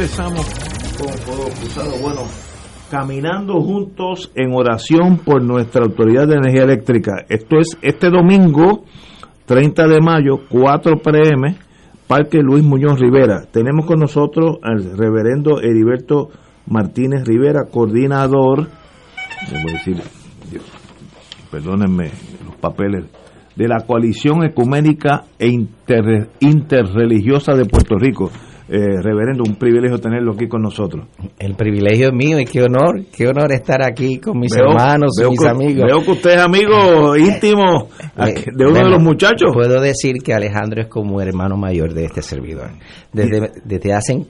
Regresamos con Fuego Cruzado. Bueno, caminando juntos en oración por nuestra Autoridad de Energía Eléctrica. Esto es este domingo, 30 de mayo, 4 pm, Parque Luis Muñoz Rivera. Tenemos con nosotros al reverendo Heriberto Martínez Rivera, coordinador, a decir, Dios, perdónenme los papeles, de la Coalición Ecuménica e Inter- Interreligiosa de Puerto Rico. Eh, reverendo, un privilegio tenerlo aquí con nosotros. El privilegio es mío y qué honor, qué honor estar aquí con mis hermanos y mis amigos. Veo que usted es amigo íntimo Eh, de uno de los muchachos. Puedo decir que Alejandro es como hermano mayor de este servidor. Desde, desde hace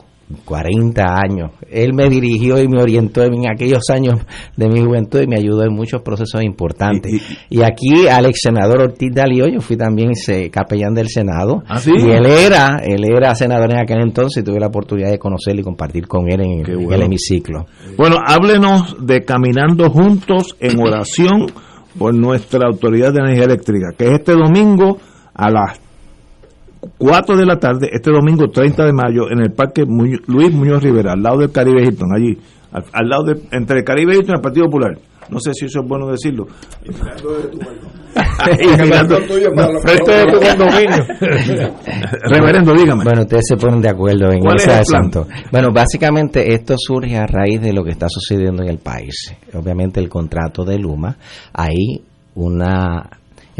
40 años. Él me dirigió y me orientó en aquellos años de mi juventud y me ayudó en muchos procesos importantes. Y, aquí al ex senador Ortiz Dalio, yo fui también capellán del Senado. ¿Ah, sí? Y él era, él era senador en aquel entonces y tuve la oportunidad de conocerlo y compartir con él en, en el hemiciclo. Bueno, háblenos de Caminando Juntos en Oración por nuestra Autoridad de Energía Eléctrica, que es este domingo a las 4 de la tarde, este domingo 30 de mayo, en el Parque Muñoz- Luis Muñoz Rivera, al lado del Caribe Hilton, allí, al, al lado de, entre el Caribe Hilton y el Partido Popular. No sé si eso es bueno decirlo. Y mirando- Frente de tu condominio. Reverendo, dígame. Bueno, ustedes se ponen de acuerdo en ¿Cuál es ese el plan? asunto. Bueno, básicamente esto surge a raíz de lo que está sucediendo en el país. Obviamente el contrato de Luma, hay una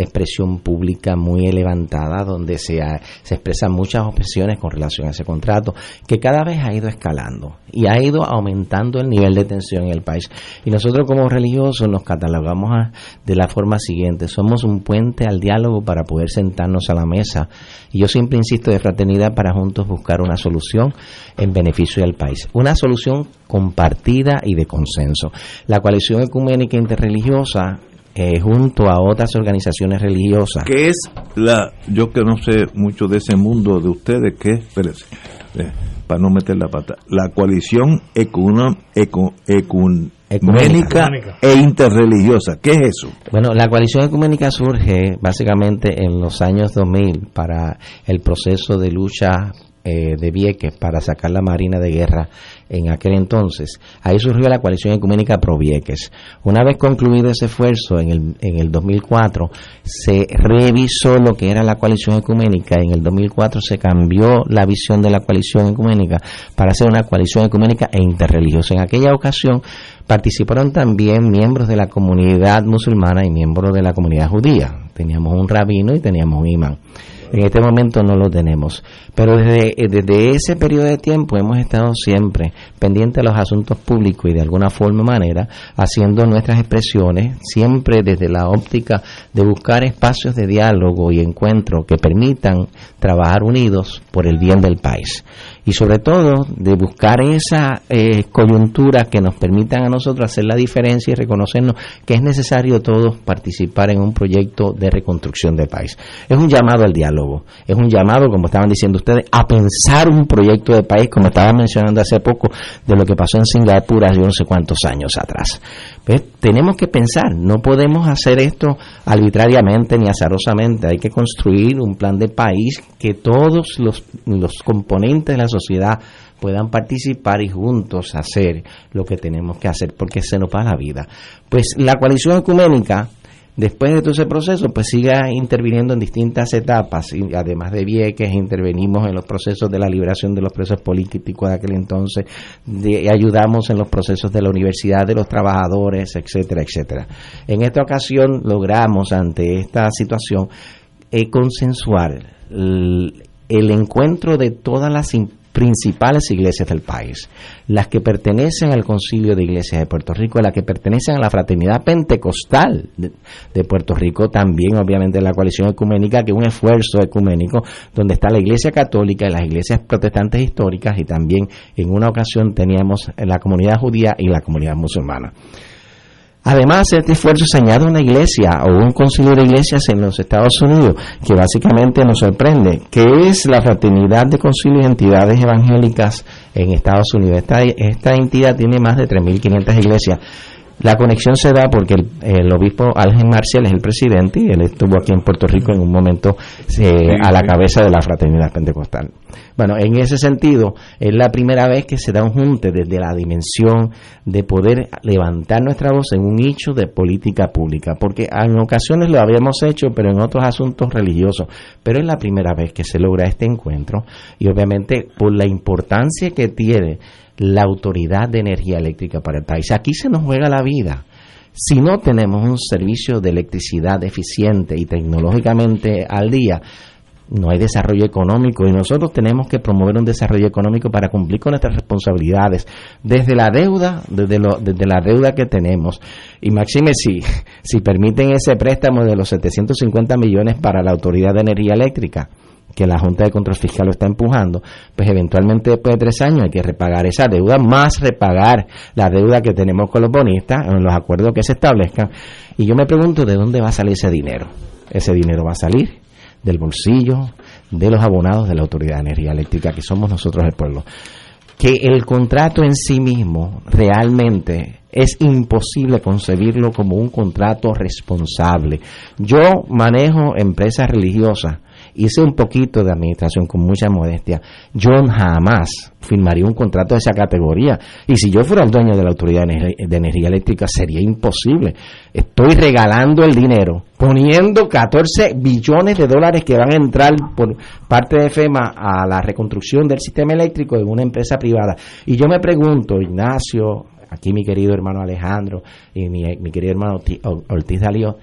expresión pública muy levantada donde se, ha- se expresan muchas objeciones con relación a ese contrato que cada vez ha ido escalando y ha ido aumentando el nivel de tensión en el país. Y nosotros como religiosos nos catalogamos a- de la forma siguiente. Somos un puente al diálogo para poder sentarnos a la mesa. Y yo siempre insisto de fraternidad para juntos buscar una solución en beneficio del país. Una solución compartida y de consenso. La coalición ecuménica interreligiosa eh, junto a otras organizaciones religiosas. ¿Qué es la, yo que no sé mucho de ese mundo de ustedes, qué es, espérese, eh, para no meter la pata, la coalición ecuno- ecu- ecuménica Ecuménica. e interreligiosa, ¿qué es eso? Bueno, la coalición ecuménica surge básicamente en los años 2000 para el proceso de lucha eh, de Vieques para sacar la Marina de Guerra en aquel entonces. Ahí surgió la coalición ecuménica pro Vieques. Una vez concluido ese esfuerzo en el, en el 2004, se revisó lo que era la coalición ecuménica. En el 2004 se cambió la visión de la coalición ecuménica para hacer una coalición ecuménica e interreligiosa. En aquella ocasión participaron también miembros de la comunidad musulmana y miembros de la comunidad judía. Teníamos un rabino y teníamos un imán. En este momento no lo tenemos. Pero desde, eh, desde ese periodo de tiempo hemos estado siempre pendientes de los asuntos públicos y de alguna forma o manera haciendo nuestras expresiones, siempre desde la óptica de buscar espacios de diálogo y encuentro que permitan trabajar unidos por el bien del país. Y sobre todo de buscar esa eh, coyuntura que nos permitan a nosotros hacer la diferencia y reconocernos que es necesario todos participar en un proyecto de reconstrucción del país. Es un llamado al diálogo, es un llamado, como estaban diciendo ustedes, a pensar un proyecto de país, como estaba mencionando hace poco, de lo que pasó en Singapur hace no sé cuántos años atrás. ¿Ves? Tenemos que pensar, no podemos hacer esto arbitrariamente ni azarosamente, hay que construir un plan de país que todos los, los componentes de la sociedad puedan participar y juntos hacer lo que tenemos que hacer, porque se nos va la vida. Pues la coalición ecuménica, después de todo ese proceso, pues sigue interviniendo en distintas etapas. Y además de Vieques, intervenimos en los procesos de la liberación de los presos políticos de aquel entonces, ayudamos en los procesos de la universidad de los trabajadores, etcétera, etcétera. En esta ocasión logramos, ante esta situación, eh, consensuar el, el encuentro de todas las principales iglesias del país, las que pertenecen al Concilio de Iglesias de Puerto Rico, las que pertenecen a la Fraternidad Pentecostal de, de Puerto Rico, también obviamente la coalición ecuménica, que es un esfuerzo ecuménico donde está la Iglesia Católica y las iglesias protestantes históricas y también en una ocasión teníamos la comunidad judía y la comunidad musulmana. Además, este esfuerzo se añade una iglesia o un concilio de iglesias en los Estados Unidos que básicamente nos sorprende, que es la Fraternidad de Concilios y Entidades Evangélicas en Estados Unidos. Esta, esta entidad tiene más de 3.500 iglesias. La conexión se da porque el, el obispo Ángel Marcial es el presidente y él estuvo aquí en Puerto Rico en un momento eh, a la cabeza de la fraternidad pentecostal. Bueno, en ese sentido, es la primera vez que se da un junte desde la dimensión de poder levantar nuestra voz en un hecho de política pública, porque en ocasiones lo habíamos hecho, pero en otros asuntos religiosos, pero es la primera vez que se logra este encuentro y obviamente por la importancia que tiene la autoridad de energía eléctrica para el país. Aquí se nos juega la vida. Si no tenemos un servicio de electricidad eficiente y tecnológicamente al día, no hay desarrollo económico y nosotros tenemos que promover un desarrollo económico para cumplir con nuestras responsabilidades desde la deuda, desde, desde la deuda que tenemos. Y Maxime, si, si permiten ese préstamo de los 750 millones para la Autoridad de Energía Eléctrica, que la Junta de Control Fiscal lo está empujando, pues eventualmente después de tres años hay que repagar esa deuda, más repagar la deuda que tenemos con los bonistas en los acuerdos que se establezcan. Y yo me pregunto de dónde va a salir ese dinero. Ese dinero va a salir del bolsillo de los abonados de la Autoridad de Energía Eléctrica, que somos nosotros el pueblo. Que el contrato en sí mismo realmente es imposible concebirlo como un contrato responsable. Yo manejo empresas religiosas hice un poquito de administración con mucha modestia, yo jamás firmaría un contrato de esa categoría. Y si yo fuera el dueño de la Autoridad de Energía Eléctrica, sería imposible. Estoy regalando el dinero, poniendo 14 billones de dólares que van a entrar por parte de FEMA a la reconstrucción del sistema eléctrico de una empresa privada. Y yo me pregunto, Ignacio, aquí mi querido hermano Alejandro y mi, mi querido hermano Ortiz Dalío,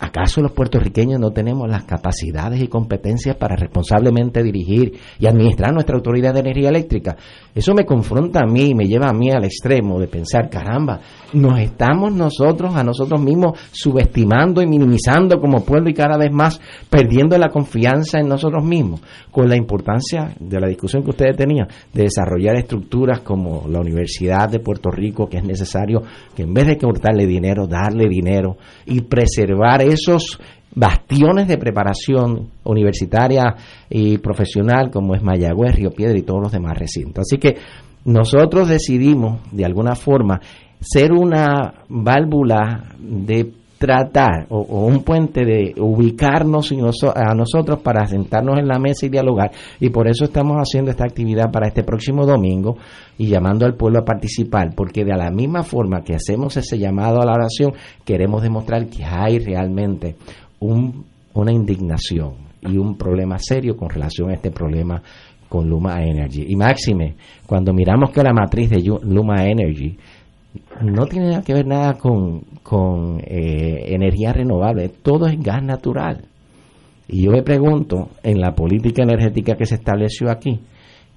¿Acaso los puertorriqueños no tenemos las capacidades y competencias para responsablemente dirigir y administrar nuestra autoridad de energía eléctrica? Eso me confronta a mí y me lleva a mí al extremo de pensar, caramba, nos estamos nosotros a nosotros mismos subestimando y minimizando como pueblo y cada vez más perdiendo la confianza en nosotros mismos, con la importancia de la discusión que ustedes tenían de desarrollar estructuras como la Universidad de Puerto Rico, que es necesario que en vez de cortarle dinero, darle dinero y preservar esos bastiones de preparación universitaria y profesional como es Mayagüez, Río Piedra y todos los demás recintos. Así que nosotros decidimos, de alguna forma, ser una válvula de tratar o, un puente de ubicarnos a nosotros para sentarnos en la mesa y dialogar y por eso estamos haciendo esta actividad para este próximo domingo y llamando al pueblo a participar porque de la misma forma que hacemos ese llamado a la oración queremos demostrar que hay realmente un, una indignación y un problema serio con relación a este problema con Luma Energy. Y máxime, cuando miramos que la matriz de Luma Energy no tiene que ver nada con, con eh, energía renovable, todo es gas natural. Y yo me pregunto, en la política energética que se estableció aquí,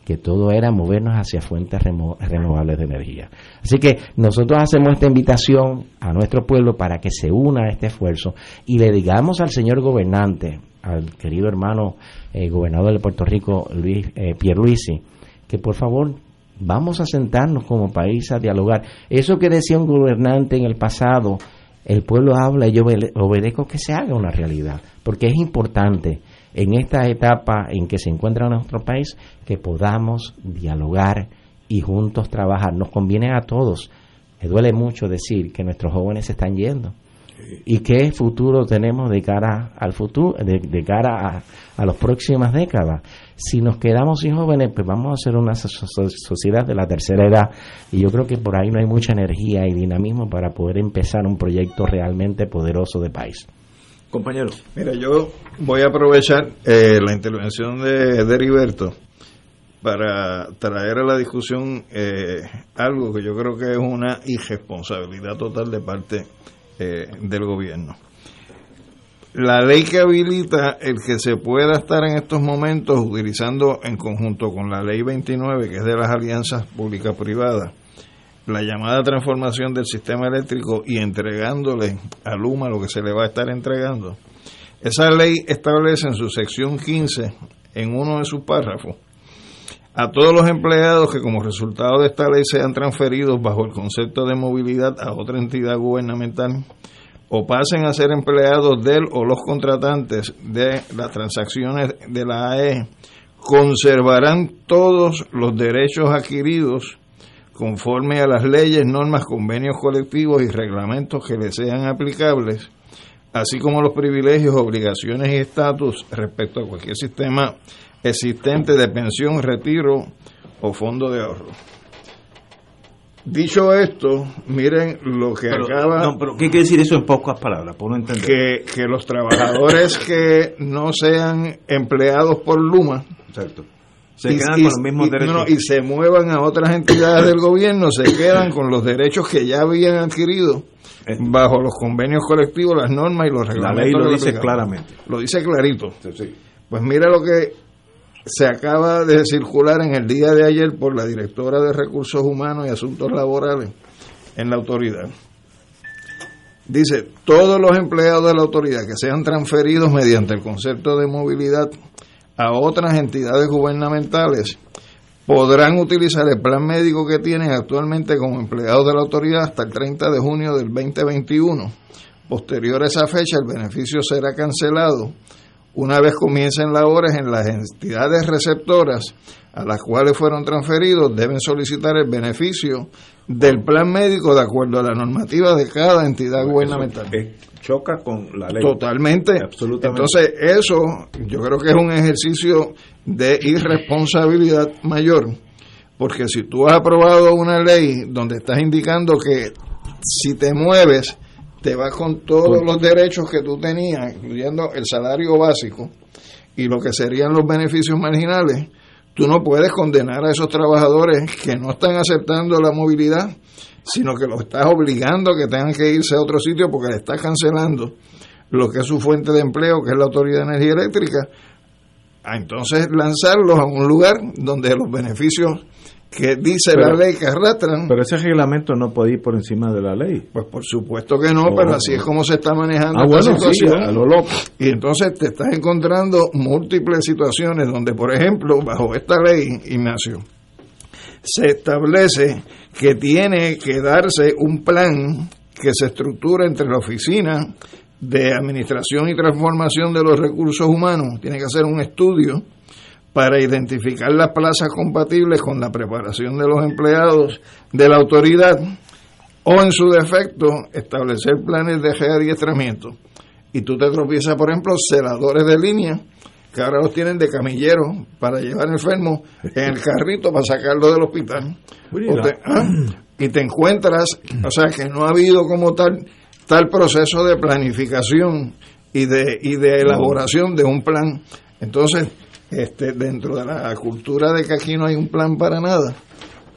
que todo era movernos hacia fuentes renovables de energía. Así que nosotros hacemos esta invitación a nuestro pueblo para que se una a este esfuerzo y le digamos al señor gobernante, al querido hermano eh, gobernador de Puerto Rico, Luis eh, Pierluisi, que por favor vamos a sentarnos como país a dialogar. Eso que decía un gobernante en el pasado, el pueblo habla y yo obedezco que se haga una realidad, porque es importante en esta etapa en que se encuentra nuestro país que podamos dialogar y juntos trabajar. Nos conviene a todos. Me duele mucho decir que nuestros jóvenes se están yendo. ¿Y qué futuro tenemos de cara al futuro, de, cara a, a las próximas décadas? Si nos quedamos sin jóvenes, pues vamos a ser una sociedad de la tercera edad y yo creo que por ahí no hay mucha energía y dinamismo para poder empezar un proyecto realmente poderoso de país. Compañero. Mira, yo voy a aprovechar eh, la intervención de, de Heriberto para traer a la discusión eh, algo que yo creo que es una irresponsabilidad total de parte eh, del gobierno. La ley que habilita el que se pueda estar en estos momentos utilizando en conjunto con la ley 29, que es de las alianzas públicas-privadas, la llamada transformación del sistema eléctrico y entregándole a Luma lo que se le va a estar entregando. Esa ley establece en su sección 15, en uno de sus párrafos, a todos los empleados que como resultado de esta ley sean transferidos bajo el concepto de movilidad a otra entidad gubernamental o pasen a ser empleados del o los contratantes de las transacciones de la AE, conservarán todos los derechos adquiridos conforme a las leyes, normas, convenios colectivos y reglamentos que les sean aplicables, así como los privilegios, obligaciones y estatus respecto a cualquier sistema existente de pensión, retiro o fondo de ahorro. Dicho esto, miren lo que acaba. No, pero ¿qué quiere decir eso en pocas palabras? Por no entender. Que, que los trabajadores que no sean empleados por Luma. Exacto. Se quedan con los mismos derechos. y se muevan a otras entidades del gobierno, se quedan con los derechos que ya habían adquirido bajo los convenios colectivos, las normas y los reglamentos. La ley lo dice claramente. Lo dice clarito. Pues mira lo que se acaba de circular en el día de ayer por la directora de Recursos Humanos y Asuntos Laborales en la autoridad. Dice, todos los empleados de la autoridad que sean transferidos mediante el concepto de movilidad a otras entidades gubernamentales podrán utilizar el plan médico que tienen actualmente como empleados de la autoridad hasta el 30 de junio del 2021. Posterior a esa fecha, el beneficio será cancelado una vez comiencen labores en las entidades receptoras a las cuales fueron transferidos, deben solicitar el beneficio del plan médico de acuerdo a la normativa de cada entidad gubernamental. choca con la ley. Totalmente. Absolutamente. Entonces, eso yo creo que es un ejercicio de irresponsabilidad mayor, porque si tú has aprobado una ley donde estás indicando que si te mueves, te vas con todos los derechos que tú tenías, incluyendo el salario básico y lo que serían los beneficios marginales, tú no puedes condenar a esos trabajadores que no están aceptando la movilidad, sino que los estás obligando a que tengan que irse a otro sitio porque le estás cancelando lo que es su fuente de empleo, que es la Autoridad de Energía Eléctrica, a entonces lanzarlos a un lugar donde los beneficios que dice la ley que arrastran. Pero ese reglamento no puede ir por encima de la ley. Pues por supuesto que no, pero así es como se está manejando ah, esta bueno, situación. a lo loco. Y entonces te estás encontrando múltiples situaciones donde, por ejemplo, bajo esta ley, Ignacio, se establece que tiene que darse un plan que se estructura entre la oficina de administración y transformación de los recursos humanos, tiene que hacer un estudio para identificar las plazas compatibles con la preparación de los empleados de la autoridad o en su defecto establecer planes de readiestramiento. Y tú te tropiezas, por ejemplo, celadores de línea que ahora los tienen de camilleros para llevar enfermos en el carrito para sacarlo del hospital. Te- ¿ah? Y te encuentras, o sea, que no ha habido como tal tal proceso de planificación y de y de elaboración de un plan. Entonces, este dentro de la cultura de que aquí no hay un plan para nada,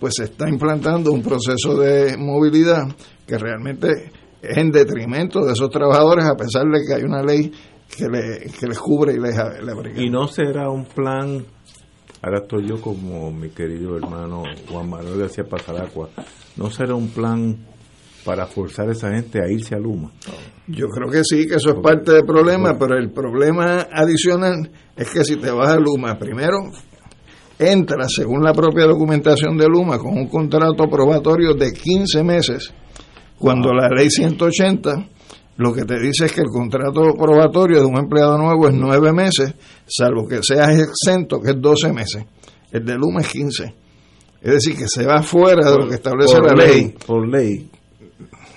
pues se está implantando un proceso de movilidad que realmente es en detrimento de esos trabajadores a pesar de que hay una ley que, le, que les cubre y les, les abriga. Y no será un plan, ahora estoy yo como mi querido hermano Juan Manuel García Pasaracua, no será un plan para forzar a esa gente a irse a Luma. Yo creo que sí, que eso es parte del problema, pero el problema adicional es que si te vas a Luma, primero entras, según la propia documentación de Luma, con un contrato probatorio de 15 meses, cuando la ley 180 lo que te dice es que el contrato probatorio de un empleado nuevo es 9 meses, salvo que seas exento, que es 12 meses. El de Luma es 15. Es decir, que se va fuera de lo que establece Por la ley. Por ley.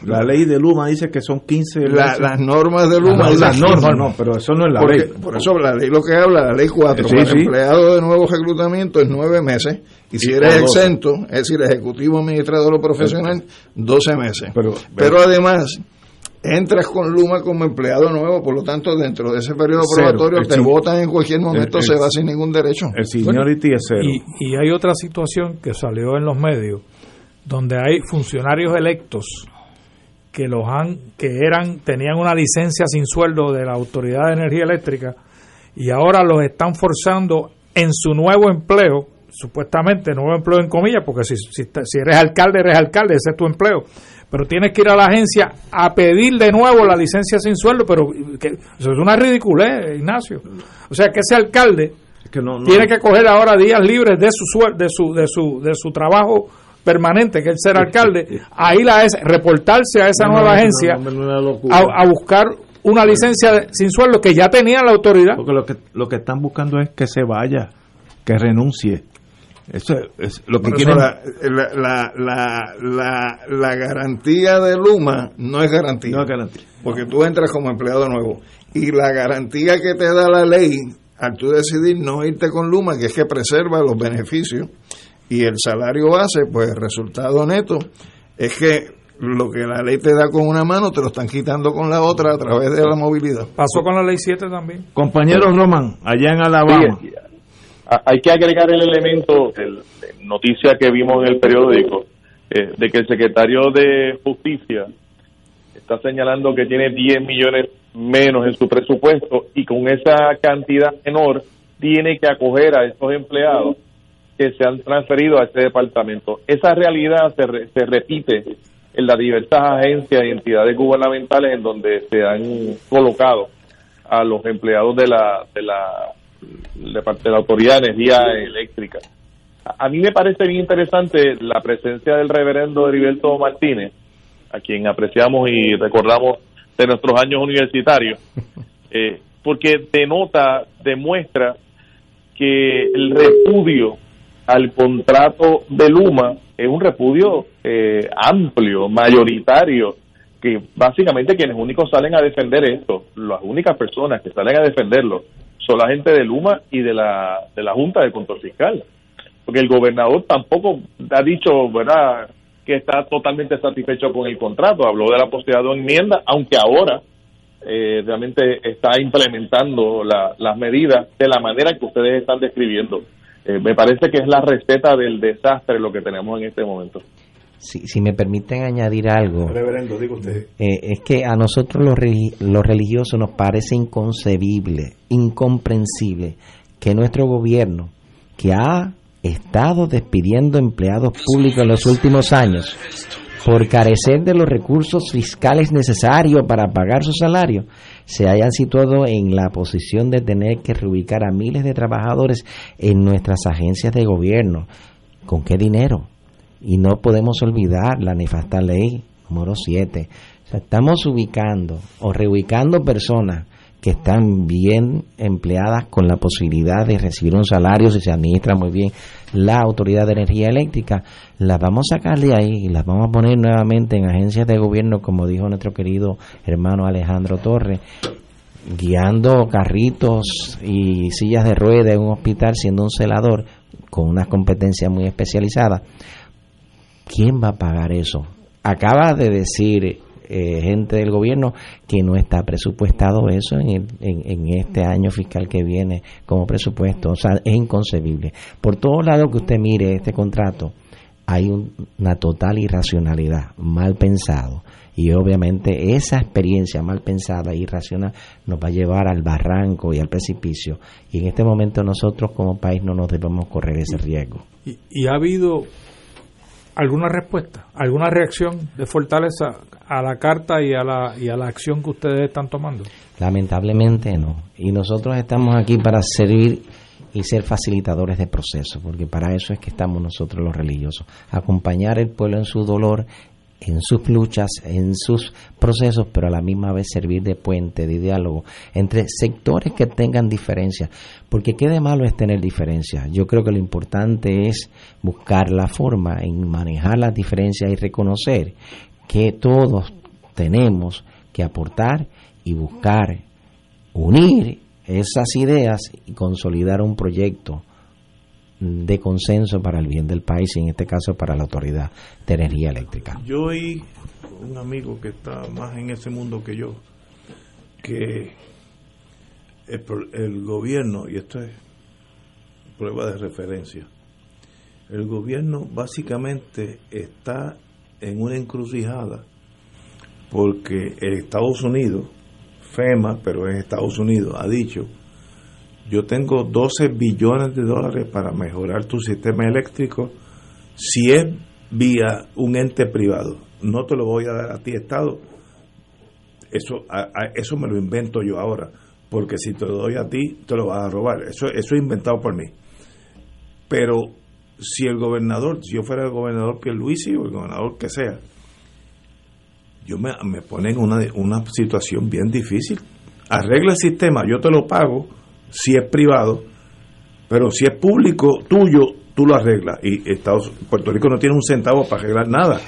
La ley de Luma dice que son 15 La- meses. las normas de Luma No, dicen las 15. normas no, pero eso no es la Porque- ley. Por eso la ley lo que habla, la ley 4, Sí, para sí. empleado de nuevo reclutamiento es 9 meses y si Y eres exento, es decir, ejecutivo administrador o profesional, 12 meses. Pero, Pero además, entras con Luma como empleado nuevo, por lo tanto, dentro de ese periodo Cero. probatorio El te votan en cualquier momento, el- se el- va sin ningún derecho. El seniority es cero. Y, y hay otra situación que salió en los medios donde hay funcionarios electos que los han que eran tenían una licencia sin sueldo de la Autoridad de Energía Eléctrica y ahora los están forzando en su nuevo empleo, supuestamente nuevo empleo en comillas, porque si, si, si eres alcalde, eres alcalde, ese es tu empleo. Pero tienes que ir a la agencia a pedir de nuevo la licencia sin sueldo, pero que, eso es una ridiculez, Ignacio. O sea, que ese alcalde que no- no- tiene que coger ahora días libres de su de su de su de su trabajo permanente que es ser alcalde a ir a ese, reportarse a esa No, nueva no, agencia no, no, no, locura. a, a buscar una licencia de- sin sueldo que ya tenía la autoridad Porque lo que, lo que están buscando es que se vaya, que renuncie. Eso es lo que quieren. la, la, la, la garantía de Luma no es garantía. No es garantía. Porque tú entras como empleado nuevo. Y la garantía que te da la ley al tú decidir no irte con Luma, que es que preserva los beneficios y el salario base, pues el resultado neto es que lo que la ley te da con una mano te lo están quitando con la otra a través de la movilidad. pasó con la ley 7 también Compañero Roman, allá en Alabama. Sí, a- hay que agregar el elemento, el, noticia que vimos en el periódico, eh, de que el secretario de Justicia está señalando que tiene 10 millones menos en su presupuesto y con esa cantidad menor tiene que acoger a estos empleados que se han transferido a este departamento. Esa realidad se, se repite en las diversas agencias y entidades gubernamentales en donde se han colocado a los empleados de la de la de la autoridad de energía eléctrica. A mí me parece bien interesante la presencia del reverendo Heriberto Martínez, a quien apreciamos y recordamos de nuestros años universitarios, eh, porque denota, demuestra que el repudio al contrato de Luma es un repudio eh, amplio, mayoritario, que básicamente quienes únicos salen a defender esto, las únicas personas que salen a defenderlo, son la gente de Luma y de la, de la Junta de Control Fiscal. Porque el gobernador tampoco ha dicho, ¿verdad?, que está totalmente satisfecho con el contrato. Habló de la posibilidad de enmienda, aunque ahora eh, realmente está implementando las medidas de la manera que ustedes están describiendo. Eh, me parece que es la receta del desastre lo que tenemos en este momento. Si, si me permiten añadir algo, Reverendo, digo usted. eh, es que a nosotros los, los religiosos nos parece inconcebible, incomprensible que nuestro gobierno, que ha estado despidiendo empleados públicos en los últimos años por carecer de los recursos fiscales necesarios para pagar su salario, se hayan situado en la posición de tener que reubicar a miles de trabajadores en nuestras agencias de gobierno. ¿Con qué dinero? Y no podemos olvidar la nefasta ley número 7. O sea, estamos ubicando o reubicando personas que están bien empleadas con la posibilidad de recibir un salario si se administra muy bien la Autoridad de Energía Eléctrica, las vamos a sacar de ahí y las vamos a poner nuevamente en agencias de gobierno, como dijo nuestro querido hermano Alejandro Torres, guiando carritos y sillas de ruedas en un hospital siendo un celador con unas competencias muy especializadas. ¿Quién va a pagar eso? Acaba de decir eh, gente del gobierno que no está presupuestado eso en, el- en, en este año fiscal que viene como presupuesto. O sea, es inconcebible. Por todos lados que usted mire este contrato, hay un- una total irracionalidad, mal pensado. Y obviamente esa experiencia mal pensada e irracional nos va a llevar al barranco y al precipicio. Y en este momento nosotros como país no nos debemos correr ese riesgo. ¿Y, y ha habido alguna respuesta, alguna reacción de fortaleza a la carta y a la, y a la acción que ustedes están tomando? Lamentablemente no. Y nosotros estamos aquí para servir y ser facilitadores de procesos, porque para eso es que estamos nosotros los religiosos, acompañar al pueblo en su dolor, en sus luchas, en sus procesos, pero a la misma vez servir de puente, de diálogo entre sectores que tengan diferencias, porque qué de malo es tener diferencias. Yo creo que lo importante es buscar la forma en manejar las diferencias y reconocer que todos tenemos que aportar y buscar unir esas ideas y consolidar un proyecto de consenso para el bien del país y en este caso para la autoridad de energía eléctrica. Yo oí un amigo que está más en ese mundo que yo, que el, el gobierno, y esto es prueba de referencia, el gobierno básicamente está en una encrucijada porque Estados Unidos, FEMA, pero es Estados Unidos, ha dicho, yo tengo 12 billones de dólares para mejorar tu sistema eléctrico si es vía un ente privado. No te lo voy a dar a ti, Estado. Eso, a- eso me lo invento yo ahora, porque si te lo doy a ti, te lo vas a robar. Eso, eso es inventado por mí. Pero si el gobernador, si yo fuera el gobernador Pierluisi o el gobernador que sea, yo me, me pone en una, una situación bien difícil. Arregla el sistema, yo te lo pago si es privado, pero si es público tuyo, tú lo arreglas. Y Estados, Puerto Rico no tiene un centavo para arreglar nada.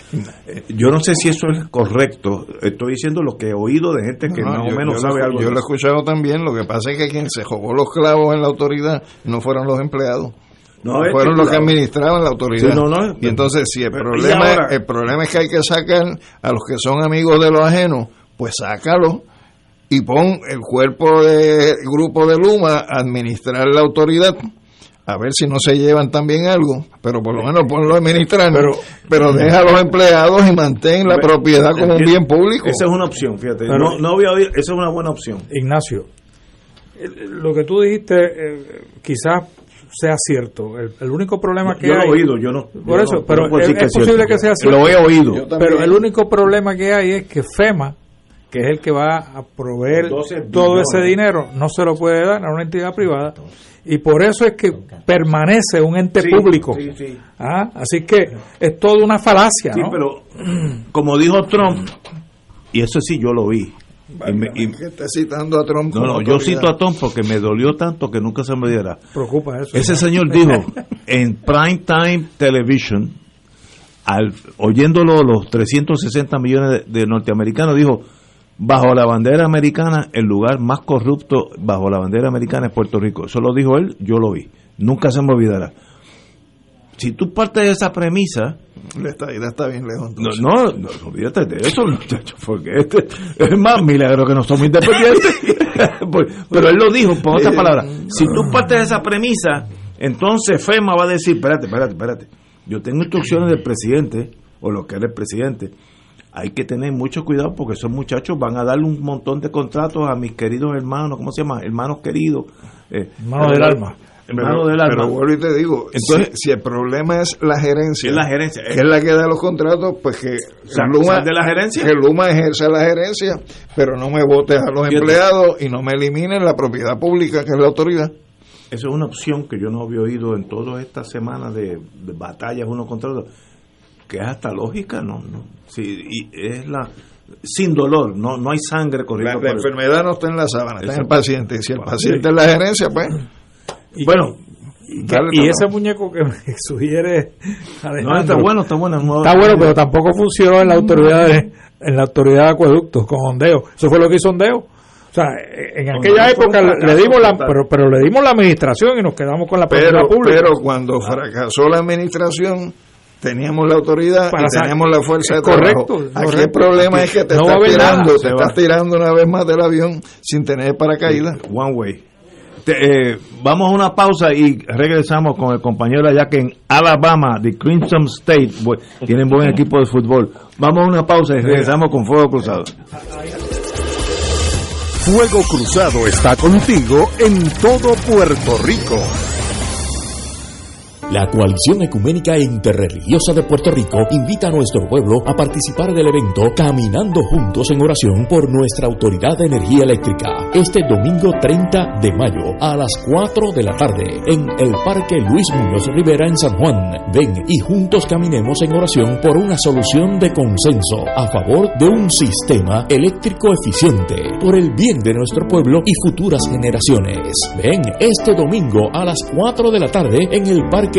Yo no sé si eso es correcto. Estoy diciendo lo que he oído de gente que No, más yo- o menos yo sabe lo, algo. Yo lo he escuchado también. Lo que pasa es que quien se jugó los clavos en la autoridad no fueron los empleados. No, fueron los que administraban la autoridad. Sí, no, no, y entonces, si el problema, ahora- el problema es que hay que sacar a los que son amigos de los ajenos, pues sácalo y pon el cuerpo del grupo de Luma a administrar la autoridad a ver si no se llevan también algo, pero por lo menos ponlo a administrar, pero, pero deja a los empleados y mantén la propiedad como un bien público. Esa es una opción, fíjate. no, no había oído, esa es una buena opción. Ignacio, lo que tú dijiste eh, quizás sea cierto. El, único problema que yo hay. Lo he oído, yo no. Por eso, pero es, posible que sea cierto. Lo he oído. Pero el único problema que hay es que FEMA, que es el que va a proveer todo ese dinero, no se lo puede dar a una entidad privada. Y por eso es que permanece un ente público. ¿Ah? Así que es toda una falacia. Sí, pero como dijo Trump, y eso sí yo lo vi, y está citando a Trump. No, no, yo cito a Trump porque me dolió tanto que nunca se me diera. Preocupa eso. Ese señor dijo en prime time television, al, oyéndolo los 360 millones de, norteamericanos, dijo, bajo la bandera americana, el lugar más corrupto bajo la bandera americana es Puerto Rico. Eso lo dijo él, yo lo vi. Nunca se me olvidará. Si tú partes de esa premisa, le está, está bien lejos. No, no, olvídate de eso, muchachos, porque este, es más milagro que no somos independientes. Pues, pero él lo dijo, por otras palabras. Si tú partes de esa premisa, entonces FEMA va a decir, espérate, espérate, espérate. Yo tengo instrucciones del presidente, o lo que era el presidente. Hay que tener mucho cuidado porque esos muchachos van a darle un montón de contratos a mis queridos hermanos, ¿cómo se llama? Hermanos queridos. Eh, hermanos del alma pero, Pero vuelvo y te digo, Entonces, si, el problema es la gerencia, es la gerencia, que es la que da los contratos, pues que Luma, de la gerencia. que Luma ejerce la gerencia, pero no me votes a los empleados y no me eliminen la propiedad pública, que es la autoridad. Eso es una opción que yo no había oído en todas estas semanas de, batallas uno contra otro, que es hasta lógica, ¿no? no sí, y es la sin dolor, no no hay sangre corriendo. La, enfermedad no está en la sábana, está en el paciente. Si el paciente es la gerencia, pues y bueno, y, ese muñeco que me sugiere no, está bueno, está bueno. está bueno, pero tampoco funcionó en la autoridad de, en la autoridad de acueductos con Ondeo. Eso fue lo que hizo Ondeo. O sea, en aquella época le dimos la pero, pero le dimos la administración y nos quedamos con la pero, pública. Pero cuando fracasó la administración teníamos la autoridad y teníamos la fuerza de correcto, trabajo. Aquí el problema es que te estás tirando, te estás tirando una vez más del avión sin tener paracaídas. One way. Eh, vamos a una pausa y regresamos con el compañero allá que en Alabama, de Crimson State, tienen buen equipo de fútbol. Vamos a una pausa y regresamos con Fuego Cruzado. Fuego Cruzado está contigo en todo Puerto Rico. La Coalición Ecuménica e Interreligiosa de Puerto Rico invita a nuestro pueblo a participar del evento Caminando Juntos en Oración por nuestra Autoridad de Energía Eléctrica este domingo 30 de mayo a las 4 de la tarde en el Parque Luis Muñoz Rivera en San Juan. Ven y juntos caminemos en oración por una solución de consenso a favor de un sistema eléctrico eficiente por el bien de nuestro pueblo y futuras generaciones. Ven este domingo a las 4 de la tarde en el Parque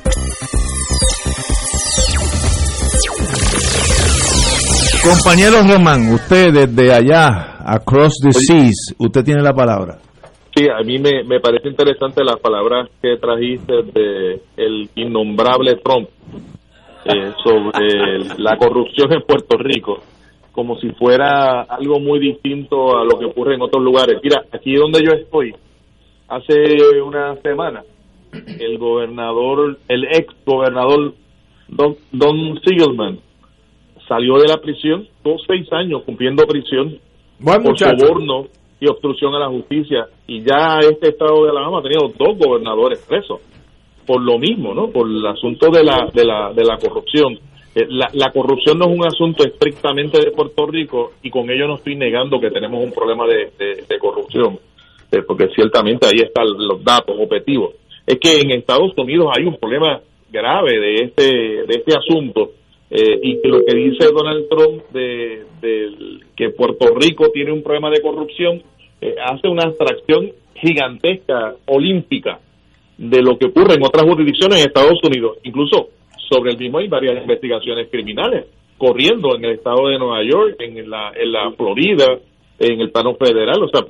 Compañero Román, usted desde allá, across the seas, usted tiene la palabra. Sí, a mí me, me parece interesante las palabras que trajiste de el innombrable Trump eh, sobre la corrupción en Puerto Rico, como si fuera algo muy distinto a lo que ocurre en otros lugares. Mira, aquí donde yo estoy, hace una semana, el gobernador, el ex gobernador Don, Don Siegelman, salió de la prisión, dos seis años cumpliendo prisión Buen por muchacho. soborno y obstrucción a la justicia. Y ya este estado de Alabama ha tenido dos gobernadores presos por lo mismo, ¿no? Por el asunto de la, de la, de la corrupción. Eh, La, la corrupción no es un asunto estrictamente de Puerto Rico y con ello no estoy negando que tenemos un problema de, de- de corrupción, eh, porque ciertamente ahí están los datos objetivos. Es que en Estados Unidos hay un problema grave de este, de este asunto eh, y que lo que dice Donald Trump de, del- que Puerto Rico tiene un problema de corrupción eh, hace una abstracción gigantesca, olímpica, de lo que ocurre en otras jurisdicciones en Estados Unidos. Incluso sobre el mismo hay varias investigaciones criminales corriendo en el estado de Nueva York, en la, en la Florida, en el plano federal. O sea,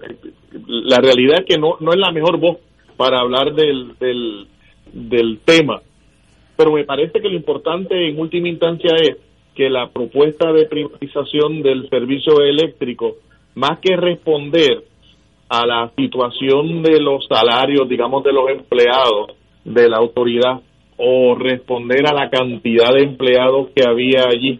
la realidad es que no, no es la mejor voz para hablar del, del, del tema. Pero me parece que lo importante en última instancia es que la propuesta de privatización del servicio eléctrico, más que responder a la situación de los salarios, digamos, de los empleados de la autoridad o responder a la cantidad de empleados que había allí,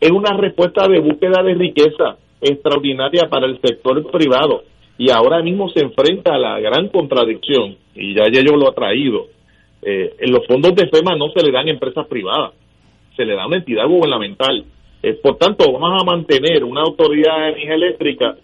es una respuesta de búsqueda de riqueza extraordinaria para el sector privado. Y ahora mismo se enfrenta a la gran contradicción, y ya yo lo ha traído, eh, los fondos de FEMA no se le dan a empresas privadas, se le da a una entidad gubernamental. Eh, por tanto, vamos a mantener una autoridad de energía eléctrica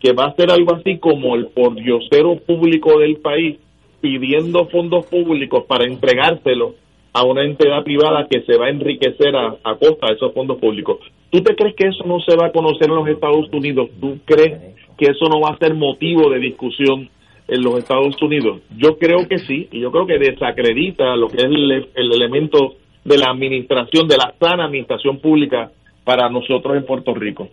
que va a ser algo así como el pordiosero público del país, pidiendo fondos públicos para entregárselos a una entidad privada que se va a enriquecer a, a costa de esos fondos públicos. ¿Tú te crees que eso no se va a conocer en los Estados Unidos? ¿Tú crees que eso no va a ser motivo de discusión en los Estados Unidos? Yo creo que sí, y yo creo que desacredita lo que es el, el elemento de la administración, de la sana administración pública para nosotros en Puerto Rico.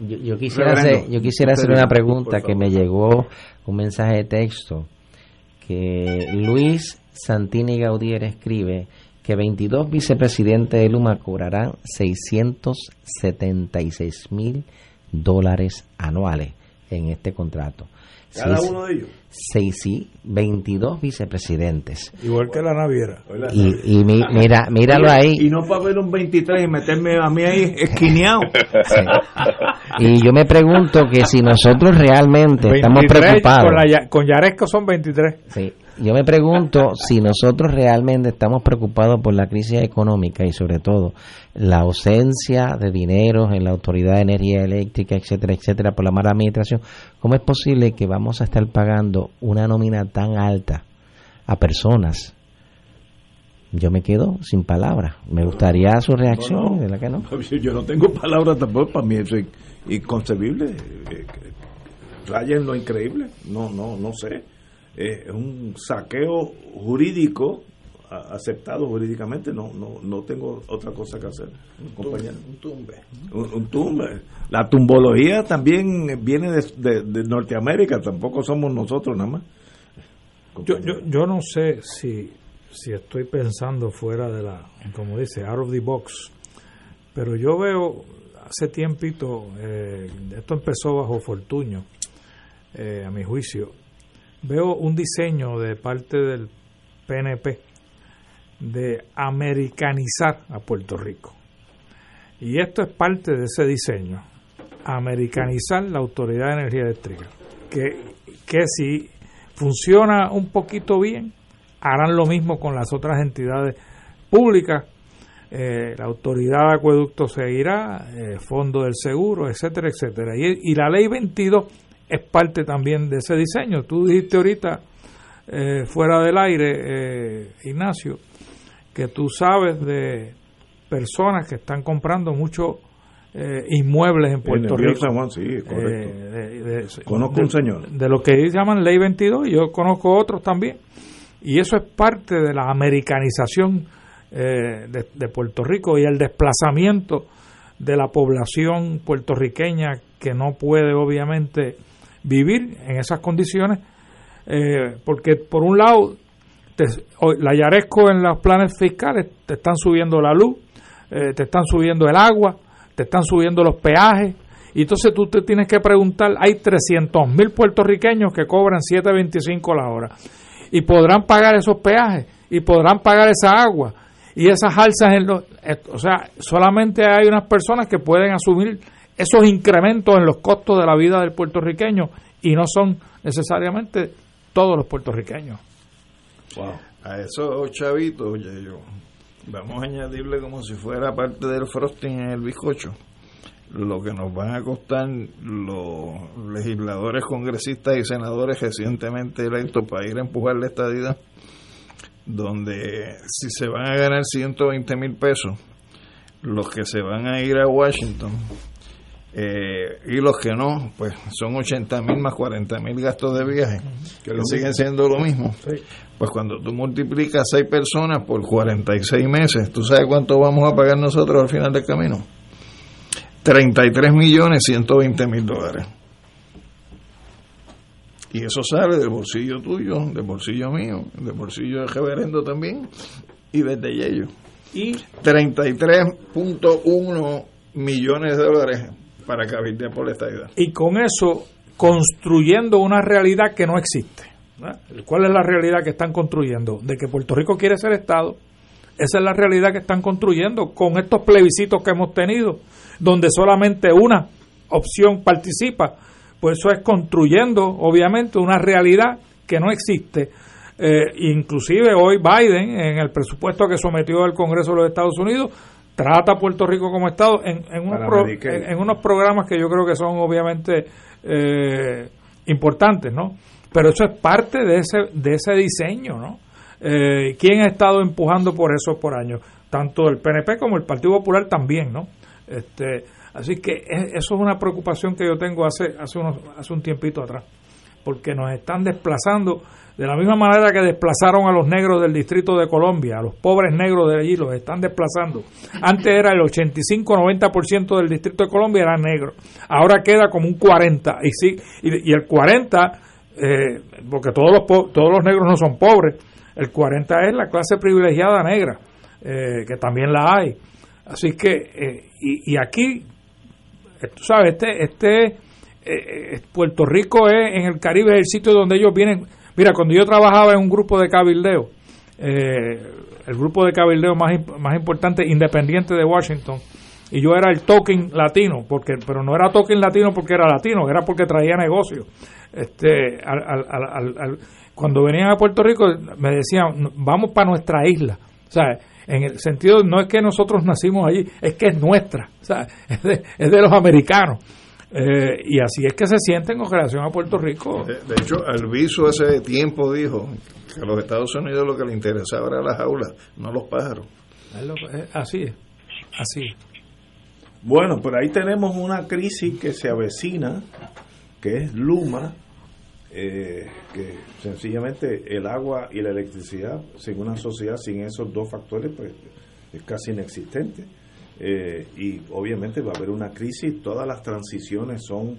Yo, yo quisiera Reverendo, hacer, yo quisiera hacer una pregunta que me llegó un mensaje de texto que Luis Santini Gaudier escribe que 22 vicepresidentes de Luma cobrarán 676 mil dólares anuales en este contrato. Cada Sí, uno de ellos. Seis, sí, 22 vicepresidentes. Igual que la naviera. Y, y mi- mira, míralo ahí. Y no para ver un 23 y meterme a mí ahí esquineado. Y yo me pregunto que si nosotros realmente estamos 23, preocupados. Con, la, Ya- con Yaresco son 23. Sí. Yo me pregunto si nosotros realmente estamos preocupados por la crisis económica y sobre todo la ausencia de dinero en la Autoridad de Energía Eléctrica, etcétera, etcétera, por la mala administración. ¿Cómo es posible que vamos a estar pagando una nómina tan alta a personas? Yo me quedo sin palabras. Me gustaría su reacción, No, no. ¿verdad que no? Yo no tengo palabras tampoco, para mí eso es inconcebible. eh, que Raya en lo increíble. No, no, no sé. Eh, Es un saqueo jurídico aceptado jurídicamente. No, no, no tengo otra cosa que hacer, compañero. Un tumbe. Un, un tumbe. La tumbología también viene de, de- de Norteamérica, tampoco somos nosotros nada más. Yo, yo, yo no sé si, si estoy pensando fuera de la, como dice, out of the box, pero yo veo hace tiempito, eh, esto empezó bajo Fortuño, eh, a mi juicio, veo un diseño de parte del PNP de americanizar a Puerto Rico. Y esto es parte de ese diseño, americanizar la Autoridad de Energía Eléctrica, que, que si funciona un poquito bien, harán lo mismo con las otras entidades públicas eh, la autoridad de acueducto seguirá, eh, fondo del seguro, etcétera, etcétera. Y, la ley 22 es parte también de ese diseño. Tú dijiste ahorita, eh, fuera del aire, Ignacio, que tú sabes de personas que están comprando muchos inmuebles en Puerto Rico. sí, correcto. conozco un señor. De lo que llaman ley 22, y yo conozco otros también. Y eso es parte de la americanización eh, de, Puerto Rico y el desplazamiento de la población puertorriqueña que no puede obviamente vivir en esas condiciones, eh, porque por un lado la Yaresco en los planes fiscales te están subiendo la luz, eh, te están subiendo el agua, te están subiendo los peajes, y entonces tú te tienes que preguntar, hay 300 mil puertorriqueños que cobran 7.25 la hora, y podrán pagar esos peajes, y podrán pagar esa agua, y esas alzas en los, o sea, solamente hay unas personas que pueden asumir esos incrementos en los costos de la vida del puertorriqueño y no son necesariamente todos los puertorriqueños. Wow. A esos chavitos, oye, yo, vamos a añadirle como si fuera parte del frosting en el bizcocho lo que nos van a costar los legisladores, congresistas y senadores recientemente electos para ir a empujar la estadidad donde si se van a ganar 120 mil pesos, los que se van a ir a Washington eh, y los que no, pues son 80 mil más 40 mil gastos de viaje, que siguen siendo lo mismo. Pues cuando tú multiplicas 6 personas por 46 meses, ¿tú sabes cuánto vamos a pagar nosotros al final del camino? 33 millones 120 mil dólares. Y eso sale del bolsillo tuyo, del bolsillo mío, del bolsillo del reverendo también y desde ellos. Y 33.1 millones de dólares para cabildear por la estadidad. Y con eso construyendo una realidad que no existe. ¿Cuál es la realidad que están construyendo? De que Puerto Rico quiere ser Estado. Esa es la realidad que están construyendo con estos plebiscitos que hemos tenido, donde solamente una opción participa pues eso es construyendo, obviamente, una realidad que no existe. Eh, inclusive hoy Biden, en el presupuesto que sometió al Congreso de los Estados Unidos, trata a Puerto Rico como Estado en, unos, en, unos programas que yo creo que son obviamente eh, importantes, ¿no? Pero eso es parte de ese, de ese diseño, ¿no? Eh, ¿Quién ha estado empujando por eso por años? Tanto el PNP como el Partido Popular también, ¿no? Este, Así que eso es una preocupación que yo tengo hace, hace, unos, hace un tiempito atrás, porque nos están desplazando de la misma manera que desplazaron a los negros del Distrito de Colombia, a los pobres negros de allí, los están desplazando. Antes era el 85-90% del Distrito de Colombia era negro, ahora queda como un 40%, y, sí, y, el 40%, eh, porque todos los, todos los negros no son pobres, el 40% es la clase privilegiada negra, eh, que también la hay. Así que, eh, y, y aquí tú sabes, este, este eh, eh, Puerto Rico es en el Caribe es el sitio donde ellos vienen. Mira, cuando yo trabajaba en un grupo de cabildeo, eh, el grupo de cabildeo más, más importante independiente de Washington, y yo era el token latino, porque pero no era token latino porque era latino, era porque traía negocio. Este, cuando venían a Puerto Rico me decían, vamos para nuestra isla. O sea, en el sentido no es que nosotros nacimos allí, es que es nuestra, o sea, es, de, los americanos. Eh, y así es que se sienten con relación a Puerto Rico. De, hecho, Alviso hace tiempo dijo que a los Estados Unidos lo que le interesaba era las jaulas, no los pájaros. Así es, así es. Bueno, por ahí tenemos una crisis que se avecina, que es Luma, eh, que sencillamente el agua y la electricidad, sin una sociedad sin esos dos factores, pues es casi inexistente. Eh, y obviamente va a haber una crisis, todas las transiciones son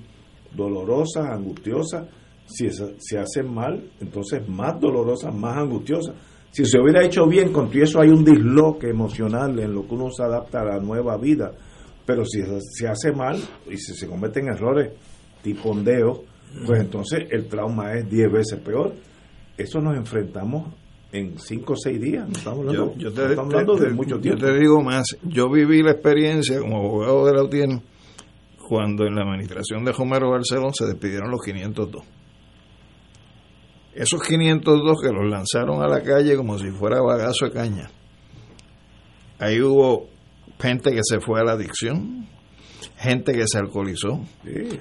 dolorosas, angustiosas. Si se hacen mal, entonces más dolorosas, más angustiosas. Si se hubiera hecho bien, con todo eso hay un disloque emocional en lo que uno se adapta a la nueva vida. Pero si se hace mal y si se cometen errores tipo ondeo, pues entonces el trauma es 10 veces peor. Eso nos enfrentamos en 5 o 6 días. estamos hablando, yo, te, de mucho tiempo. Yo te digo más, yo viví la experiencia como abogado de la UTIEN cuando en la administración de Homero Barcelona se despidieron los 502. Esos 502 que los lanzaron a la calle como si fuera bagazo de caña. ahí hubo gente que se fue a la adicción, gente que se alcoholizó,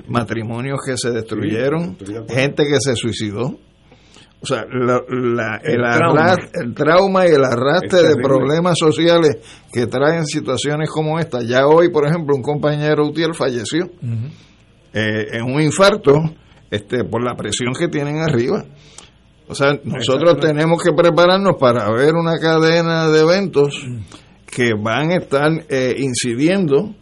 matrimonios que se destruyeron, gente que se suicidó. O sea, la- la- el, trauma. el trauma y el arrastre de terrible. problemas sociales que traen situaciones como esta. Ya hoy, por ejemplo, un compañero UTIEL falleció eh, en un infarto este, por la presión que tienen arriba. O sea, nosotros tenemos que prepararnos para ver una cadena de eventos que van a estar eh, incidiendo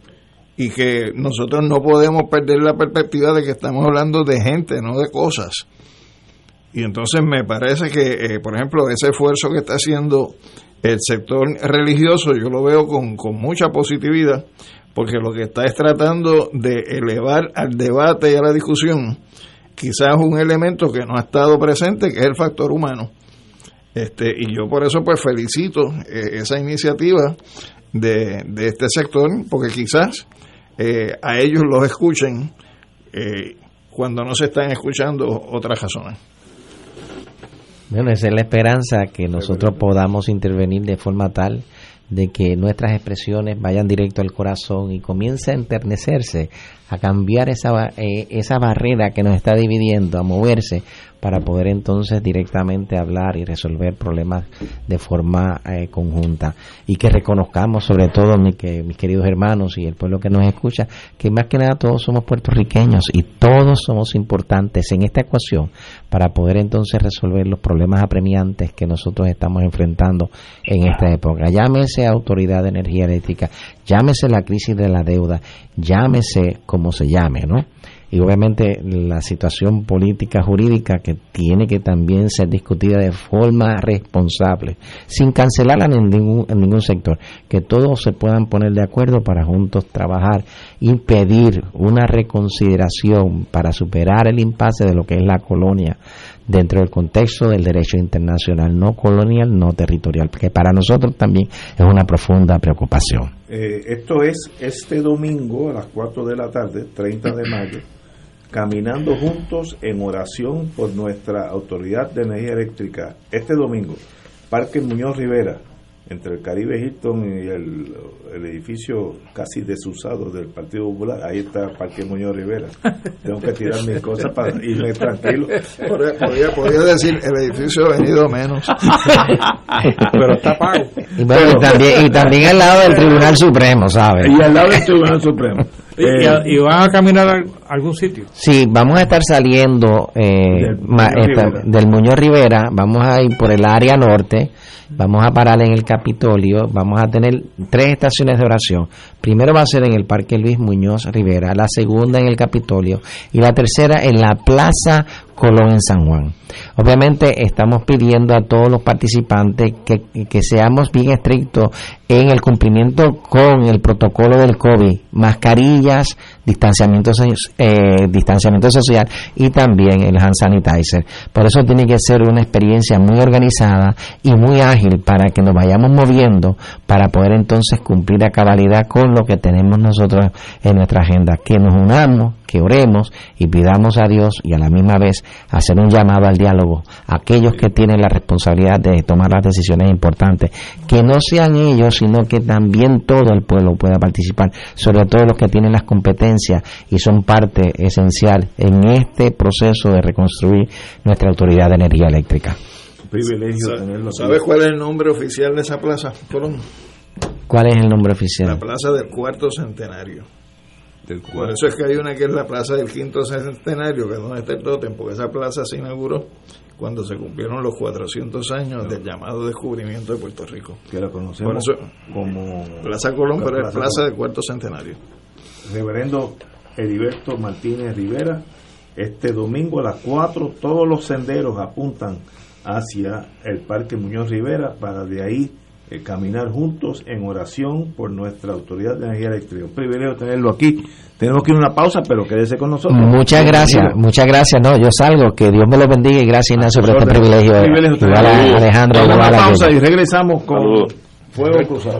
y que nosotros no podemos perder la perspectiva de que estamos hablando de gente, no de cosas. Y entonces me parece que, eh, por ejemplo, ese esfuerzo que está haciendo el sector religioso, yo lo veo con, mucha positividad, porque lo que está es tratando de elevar al debate y a la discusión quizás un elemento que no ha estado presente, que es el factor humano. Este, y yo por eso pues felicito eh, esa iniciativa de, de este sector, porque quizás eh, a ellos los escuchen eh, cuando no se están escuchando otras razones. Bueno, esa es la esperanza que nosotros podamos intervenir de forma tal de que nuestras expresiones vayan directo al corazón y comience a enternecerse, a cambiar esa, eh, esa barrera que nos está dividiendo, a moverse para poder entonces directamente hablar y resolver problemas de forma eh, conjunta y que reconozcamos sobre todo mi- que mis queridos hermanos y el pueblo que nos escucha que más que nada todos somos puertorriqueños y todos somos importantes en esta ecuación para poder entonces resolver los problemas apremiantes que nosotros estamos enfrentando en esta época. Llámese autoridad de energía eléctrica, llámese la crisis de la deuda, llámese como se llame, ¿no? Y obviamente la situación política jurídica que tiene que también ser discutida de forma responsable, sin cancelarla en ningún, en ningún sector, que todos se puedan poner de acuerdo para juntos trabajar y pedir una reconsideración para superar el impasse de lo que es la colonia dentro del contexto del derecho internacional no colonial, no territorial, que para nosotros también es una profunda preocupación. Eh, esto es este domingo a las 4 de la tarde, 30 de mayo, caminando juntos en oración por nuestra Autoridad de Energía Eléctrica. Este domingo, Parque Muñoz Rivera, entre el Caribe Hilton y el, el edificio casi desusado del Partido Popular, ahí está Parque Muñoz Rivera. Tengo que tirar mis cosas para irme tranquilo. Podría, decir, el edificio ha venido menos. Pero está pago. Y, bueno, y también, y también al lado del Tribunal Supremo, ¿sabes? Y al lado del Tribunal Supremo. ¿Y, y- y van a caminar a algún sitio? Sí, vamos a estar saliendo eh, Del ma- Muñoz esta- Rivera. del Muñoz Rivera, vamos a ir por el área norte, vamos a parar en el Capitolio, vamos a tener tres estaciones de oración. Primero va a ser en el Parque Luis Muñoz Rivera, la segunda en el Capitolio y la tercera en la Plaza Colón en San Juan. Obviamente estamos pidiendo a todos los participantes que, que seamos bien estrictos en el cumplimiento con el protocolo del COVID, mascarillas, distanciamiento, eh, distanciamiento social y también el hand sanitizer. Por eso tiene que ser una experiencia muy organizada y muy ágil para que nos vayamos moviendo para poder entonces cumplir a cabalidad con lo que tenemos nosotros en nuestra agenda, que nos unamos, que oremos y pidamos a Dios y a la misma vez hacer un llamado al diálogo. Aquellos que tienen la responsabilidad de tomar las decisiones importantes, que no sean ellos, sino que también todo el pueblo pueda participar, sobre todo los que tienen las competencias y son parte esencial en este proceso de reconstruir nuestra autoridad de energía eléctrica. Privilegio tenerlo. aquí. ¿Sabes cuál es el nombre oficial de esa plaza, Colón? ¿Cuál es el nombre oficial? La plaza del cuarto centenario. Del Por eso es que hay una que es la plaza del quinto centenario, que es donde está el tótem, porque esa plaza se inauguró cuando se cumplieron los 400 años del llamado descubrimiento de Puerto Rico. que lo conocemos Por eso, como Plaza Colón, pero es Plaza plaza Colón. del cuarto centenario. Reverendo Heriberto Martínez Rivera. Este domingo a las 4 todos los senderos apuntan hacia el Parque Muñoz Rivera para de ahí eh, caminar juntos en oración por nuestra Autoridad de Energía Eléctrica. Un privilegio tenerlo aquí. Tenemos que ir a una pausa, pero quédese con nosotros. Muchas gracias, Bienvenido. muchas gracias. No, yo salgo, que Dios me lo bendiga y gracias Ignacio por este privilegio. Privilegio. Alejandro, Vamos a igual una pausa y regresamos con Fuego Cruzado.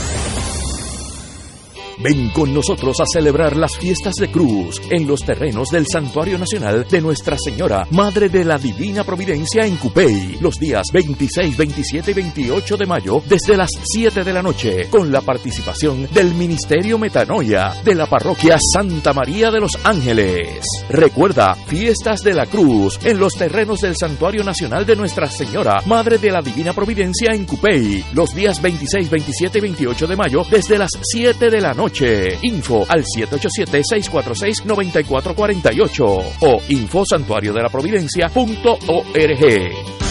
Ven con nosotros a celebrar las fiestas de Cruz en los terrenos del Santuario Nacional de Nuestra Señora, Madre de la Divina Providencia en Cupey, los días 26, 27 y 28 de mayo desde las 7 de la noche, con la participación del Ministerio Metanoia de la Parroquia Santa María de los Ángeles. Recuerda, fiestas de la Cruz en los terrenos del Santuario Nacional de Nuestra Señora, Madre de la Divina Providencia en Cupey, los días 26, 27 y 28 de mayo desde las 7 de la noche. Info al 787-646-9448 o info santuario de la providencia.org.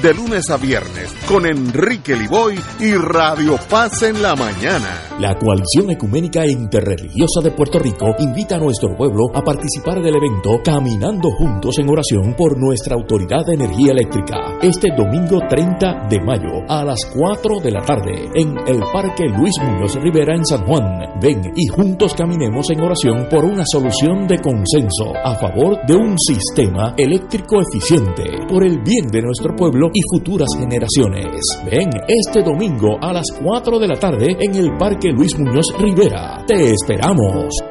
de lunes a viernes con Enrique Liboy y Radio Paz en la mañana. La Coalición Ecuménica Interreligiosa de Puerto Rico invita a nuestro pueblo a participar del evento Caminando Juntos en Oración por nuestra Autoridad de Energía Eléctrica este domingo 30 de mayo a las 4 de la tarde en el Parque Luis Muñoz Rivera en San Juan. Ven y juntos caminemos en oración por una solución de consenso a favor de un sistema eléctrico eficiente por el bien de nuestro pueblo y futuras generaciones. Ven este domingo a las 4 de la tarde en el Parque Luis Muñoz Rivera. Te esperamos.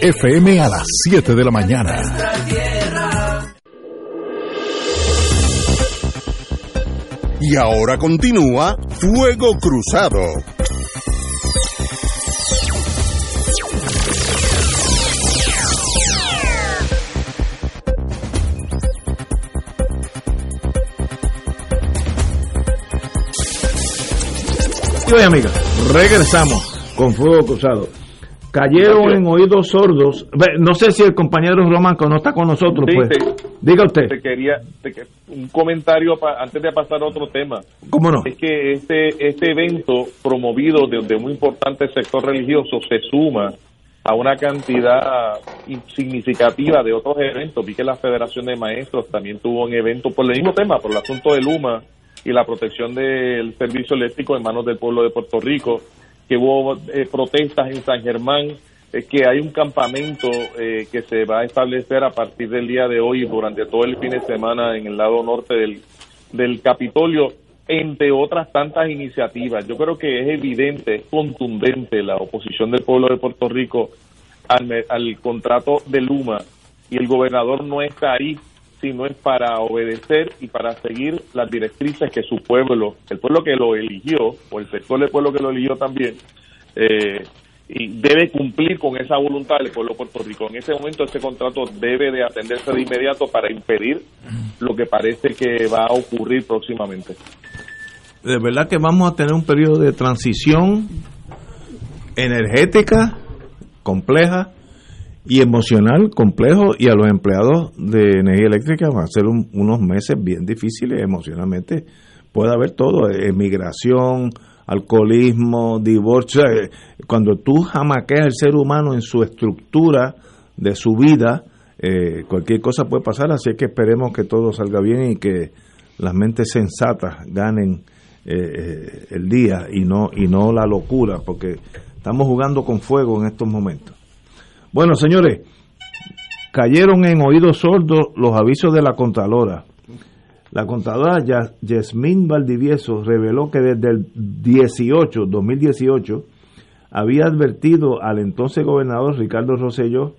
FM a las 7 de la mañana. Y ahora continúa Fuego Cruzado. Y hoy, amiga, regresamos con Fuego Cruzado. Cayeron en oídos sordos. No sé si el compañero Román, que no está con nosotros, Sí, pues. te- Diga usted. Te quería te un comentario pa- antes de pasar a otro tema. ¿Cómo no? Es que este este evento promovido desde un importante sector religioso se suma a una cantidad significativa de otros eventos. Vi que la Federación de Maestros también tuvo un evento por el mismo tema, por el asunto de Luma y la protección del servicio eléctrico en manos del pueblo de Puerto Rico, que hubo eh, protestas en San Germán, eh, que hay un campamento eh, que se va a establecer a partir del día de hoy durante todo el fin de semana en el lado norte del, del Capitolio, entre otras tantas iniciativas. Yo creo que es evidente, es contundente la oposición del pueblo de Puerto Rico al, al contrato de Luma y el gobernador no está ahí sino es para obedecer y para seguir las directrices que su pueblo, el pueblo que lo eligió, o el sector del pueblo que lo eligió también, eh, y debe cumplir con esa voluntad del pueblo de Puerto Rico. En ese momento ese contrato debe de atenderse de inmediato para impedir lo que parece que va a ocurrir próximamente. De verdad que vamos a tener un periodo de transición energética compleja y emocional complejo y a los empleados de energía eléctrica van a ser un- unos meses bien difíciles emocionalmente. Puede haber todo, eh, emigración, alcoholismo, divorcio. eh, Cuando tú jamaqueas al ser humano en su estructura de su vida, eh, cualquier cosa puede pasar, así que esperemos que todo salga bien y que las mentes sensatas ganen eh, eh, el día y no y no la locura, porque estamos jugando con fuego en estos momentos. Bueno, señores, cayeron en oídos sordos los avisos de la Contralora. La Contralora Ya- Yasmín Valdivieso reveló que desde el 18, 2018, había advertido al entonces gobernador Ricardo Rosselló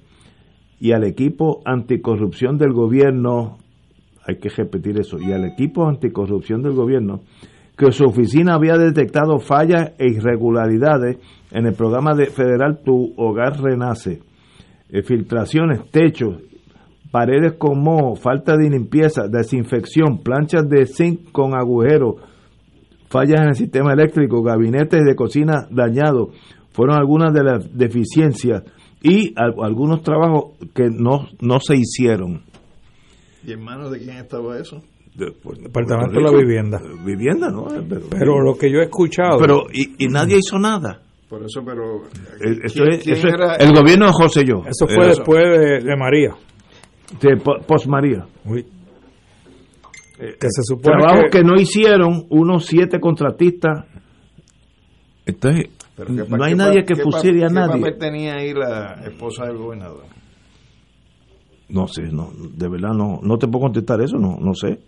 y al equipo anticorrupción del gobierno, hay que repetir eso, y al equipo anticorrupción del gobierno, que su oficina había detectado fallas e irregularidades en el programa de federal Tu Hogar Renace. Eh, filtraciones, techos, paredes con moho, falta de limpieza, desinfección, planchas de zinc con agujeros, fallas en el sistema eléctrico, gabinetes de cocina dañados, fueron algunas de las deficiencias y al- algunos trabajos que no, no se hicieron. ¿Y en manos de quién estaba eso? Departamento de la Vivienda. Vivienda, ¿no? Pero, Pero lo que yo he escuchado. pero y, y nadie hizo nada. Por eso, pero... Eh, Eso ¿quién- es- quién eso es era? el gobierno de José yo. Eso fue Eh, después de, de María. de po- post María. Que se supone Trabajos que- que, no hicieron unos siete contratistas. Entonces, Pero ¿qué no hay qué nadie que qué fusilie a ¿Qué nadie. papel tenía ahí la esposa del gobernador? No sé, no, de verdad no, no te puedo contestar eso, no, no sé.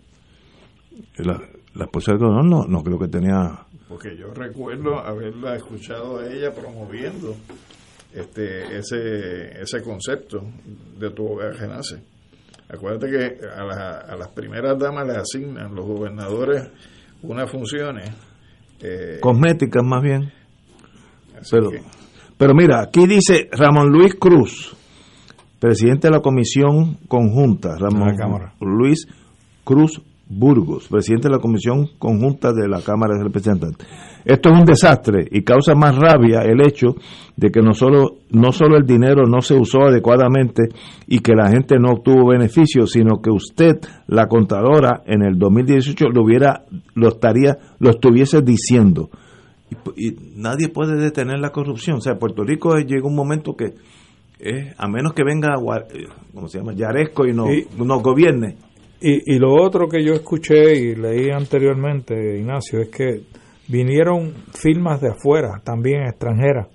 La, la esposa del gobernador no, no creo que tenía. Porque yo recuerdo haberla escuchado a ella promoviendo este ese ese concepto de tu hogar renace. Acuérdate que a, la- a las primeras damas les asignan los gobernadores unas funciones. eh, Cosméticas más bien. Pero, que- pero mira, aquí dice Ramón Luis Cruz, presidente de la Comisión Conjunta, Ramón la Cámara. Luis Cruz Burgos, presidente de la Comisión Conjunta de la Cámara de Representantes. Esto es un desastre y causa más rabia el hecho de que no solo, no solo el dinero no se usó adecuadamente y que la gente no obtuvo beneficios, sino que usted, la contadora, en el 2018 lo hubiera, lo estaría, lo estuviese diciendo y, y nadie puede detener la corrupción. O sea, Puerto Rico eh, llega un momento que, eh, a menos que venga, eh, ¿cómo se llama? Yaresco y nos, Y- nos gobierne. Y, y lo otro que yo escuché y leí anteriormente, Ignacio, es que vinieron firmas de afuera, también extranjeras,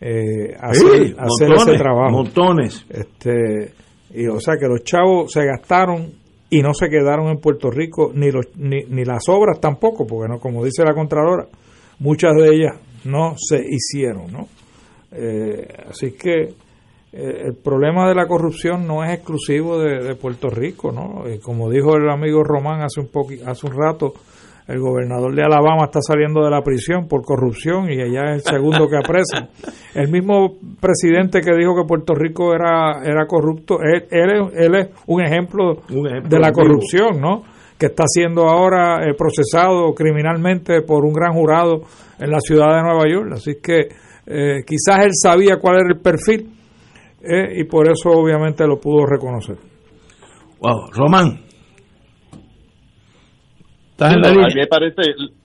eh, a Sí, hacer, a hacer montones, ese trabajo. montones. Este, y, o sea que los chavos se gastaron y no se quedaron en Puerto Rico, ni, los, ni, ni las obras tampoco, porque no como dice la Contralora, muchas de ellas no se hicieron, ¿no? Eh, así que el problema de la corrupción no es exclusivo de, de Puerto Rico, ¿no? Y como dijo el amigo Román hace un poqui- hace un rato, el gobernador de Alabama está saliendo de la prisión por corrupción y allá es el segundo que apresan. El mismo presidente que dijo que Puerto Rico era era corrupto, él, él es, él es un ejemplo, Un ejemplo de la corrupción, ¿no? Que está siendo ahora eh, procesado criminalmente por un gran jurado en la ciudad de Nueva York. Así que eh, quizás él sabía cuál era el perfil eh, y por eso obviamente lo pudo reconocer. Wow, Román. ¿Estás en la a línea? mí me parece,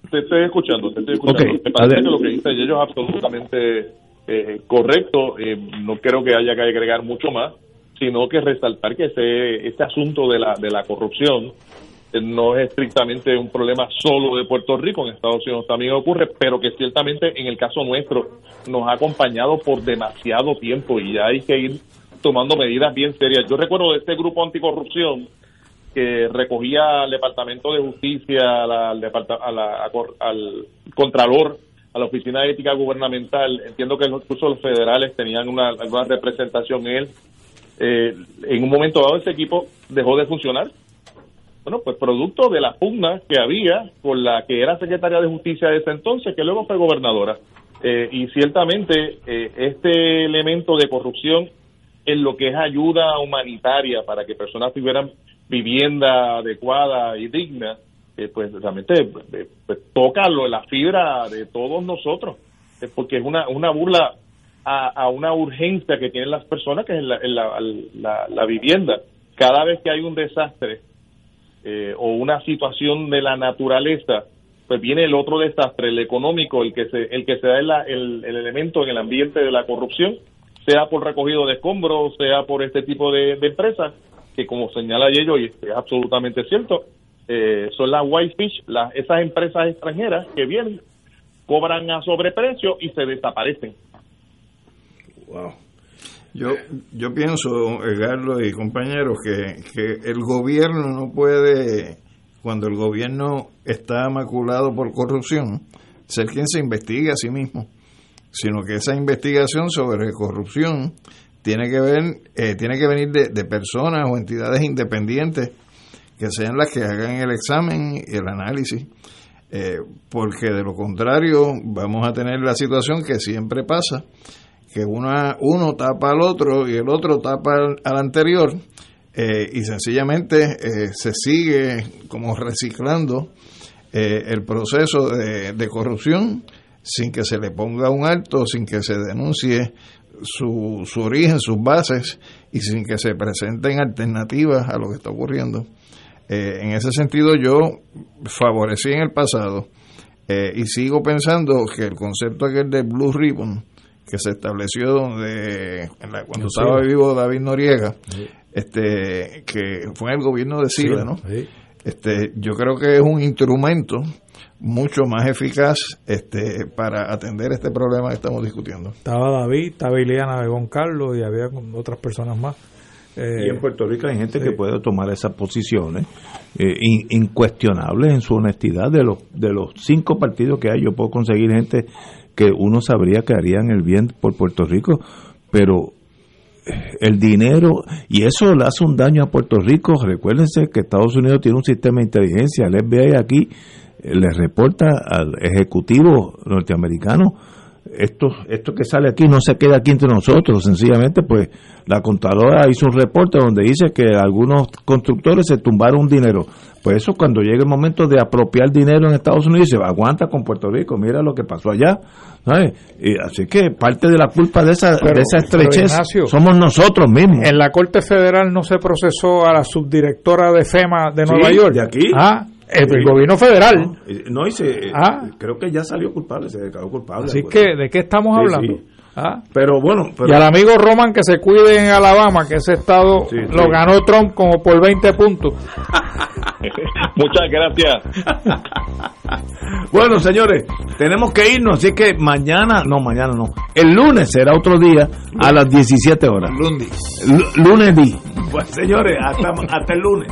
te estoy escuchando, te estoy escuchando. Me parece que lo que dice Yello es absolutamente eh, correcto. eh, no creo que haya que agregar mucho más, sino que resaltar que ese, este asunto de la, de la corrupción no es estrictamente un problema solo de Puerto Rico, en Estados Unidos también ocurre, pero que ciertamente en el caso nuestro nos ha acompañado por demasiado tiempo y ya hay que ir tomando medidas bien serias. Yo recuerdo de este grupo anticorrupción que recogía al Departamento de Justicia, al, al Contralor, a la Oficina de Ética Gubernamental. Entiendo que incluso los federales tenían una, alguna representación en él. Eh, en un momento dado ese equipo dejó de funcionar. Bueno, pues producto de la pugna que había con la que era secretaria de Justicia de ese entonces, que luego fue gobernadora. Eh, y ciertamente eh, este elemento de corrupción en lo que es ayuda humanitaria para que personas tuvieran vivienda adecuada y digna, eh, pues realmente pues, toca lo, la fibra de todos nosotros, porque es una, una burla a, a una urgencia que tienen las personas, que es la, la, la- la vivienda. Cada vez que hay un desastre eh, o una situación de la naturaleza, pues viene el otro desastre, el económico, el que se, el que se da el, el, el elemento en el ambiente de la corrupción, sea por recogido de escombros, sea por este tipo de, de empresas, que como señala Yello, y es absolutamente cierto, eh, son las whitefish, las, esas empresas extranjeras que vienen, cobran a sobreprecio y se desaparecen. Wow. Yo, yo pienso, Edgardo y compañeros, que, que el gobierno no puede, cuando el gobierno está maculado por corrupción, ser quien se investigue a sí mismo, sino que esa investigación sobre corrupción tiene que ver, eh, tiene que venir de, de personas o entidades independientes que sean las que hagan el examen y el análisis. eh, porque de lo contrario vamos a tener la situación que siempre pasa, que una, uno tapa al otro y el otro tapa al, anterior eh, y sencillamente eh, se sigue como reciclando el proceso de, corrupción sin que se le ponga un alto, sin que se denuncie su, su origen, sus bases y sin que se presenten alternativas a lo que está ocurriendo. Eh, en ese sentido yo favorecí en el pasado eh, y sigo pensando que el concepto aquel de Blue Ribbon que se estableció donde cuando estaba vivo David Noriega, este que fue en el gobierno de Sila, ¿no? Este, yo creo que es un instrumento mucho más eficaz este, para atender este problema que estamos discutiendo. Estaba David, estaba Ileana de Carlos y había otras personas más. Eh, y en Puerto Rico hay gente que puede tomar esas posiciones eh, incuestionables en su honestidad. De los, de los cinco partidos que hay, yo puedo conseguir gente que uno sabría que harían el bien por Puerto Rico, pero eh, el dinero, y eso le hace un daño a Puerto Rico. Recuérdense que Estados Unidos tiene un sistema de inteligencia, el FBI aquí le reporta al Ejecutivo norteamericano esto, esto que sale aquí no se queda aquí entre nosotros, sencillamente pues la contadora hizo un reporte donde dice que algunos constructores se tumbaron dinero. Pues eso cuando llega el momento de apropiar dinero en Estados Unidos, se aguanta con Puerto Rico, mira lo que pasó allá. Y así que parte de la culpa de esa, de esa estrechez somos nosotros mismos. En la Corte Federal no se procesó a la subdirectora de FEMA de Nueva York. De aquí. Ah, el, gobierno federal. No, y se, ah. creo que ya salió culpable, se declaró culpable. Así que, ¿de qué estamos hablando? Ah. Pero bueno. y al amigo Roman que se cuide en Alabama, que ese estado lo ganó Trump como por 20 puntos. Muchas gracias. bueno, señores, tenemos que irnos, así que mañana, no, mañana no, el lunes será otro día a las 17 horas. Lunes. Lunes, Pues señores, hasta, hasta el lunes.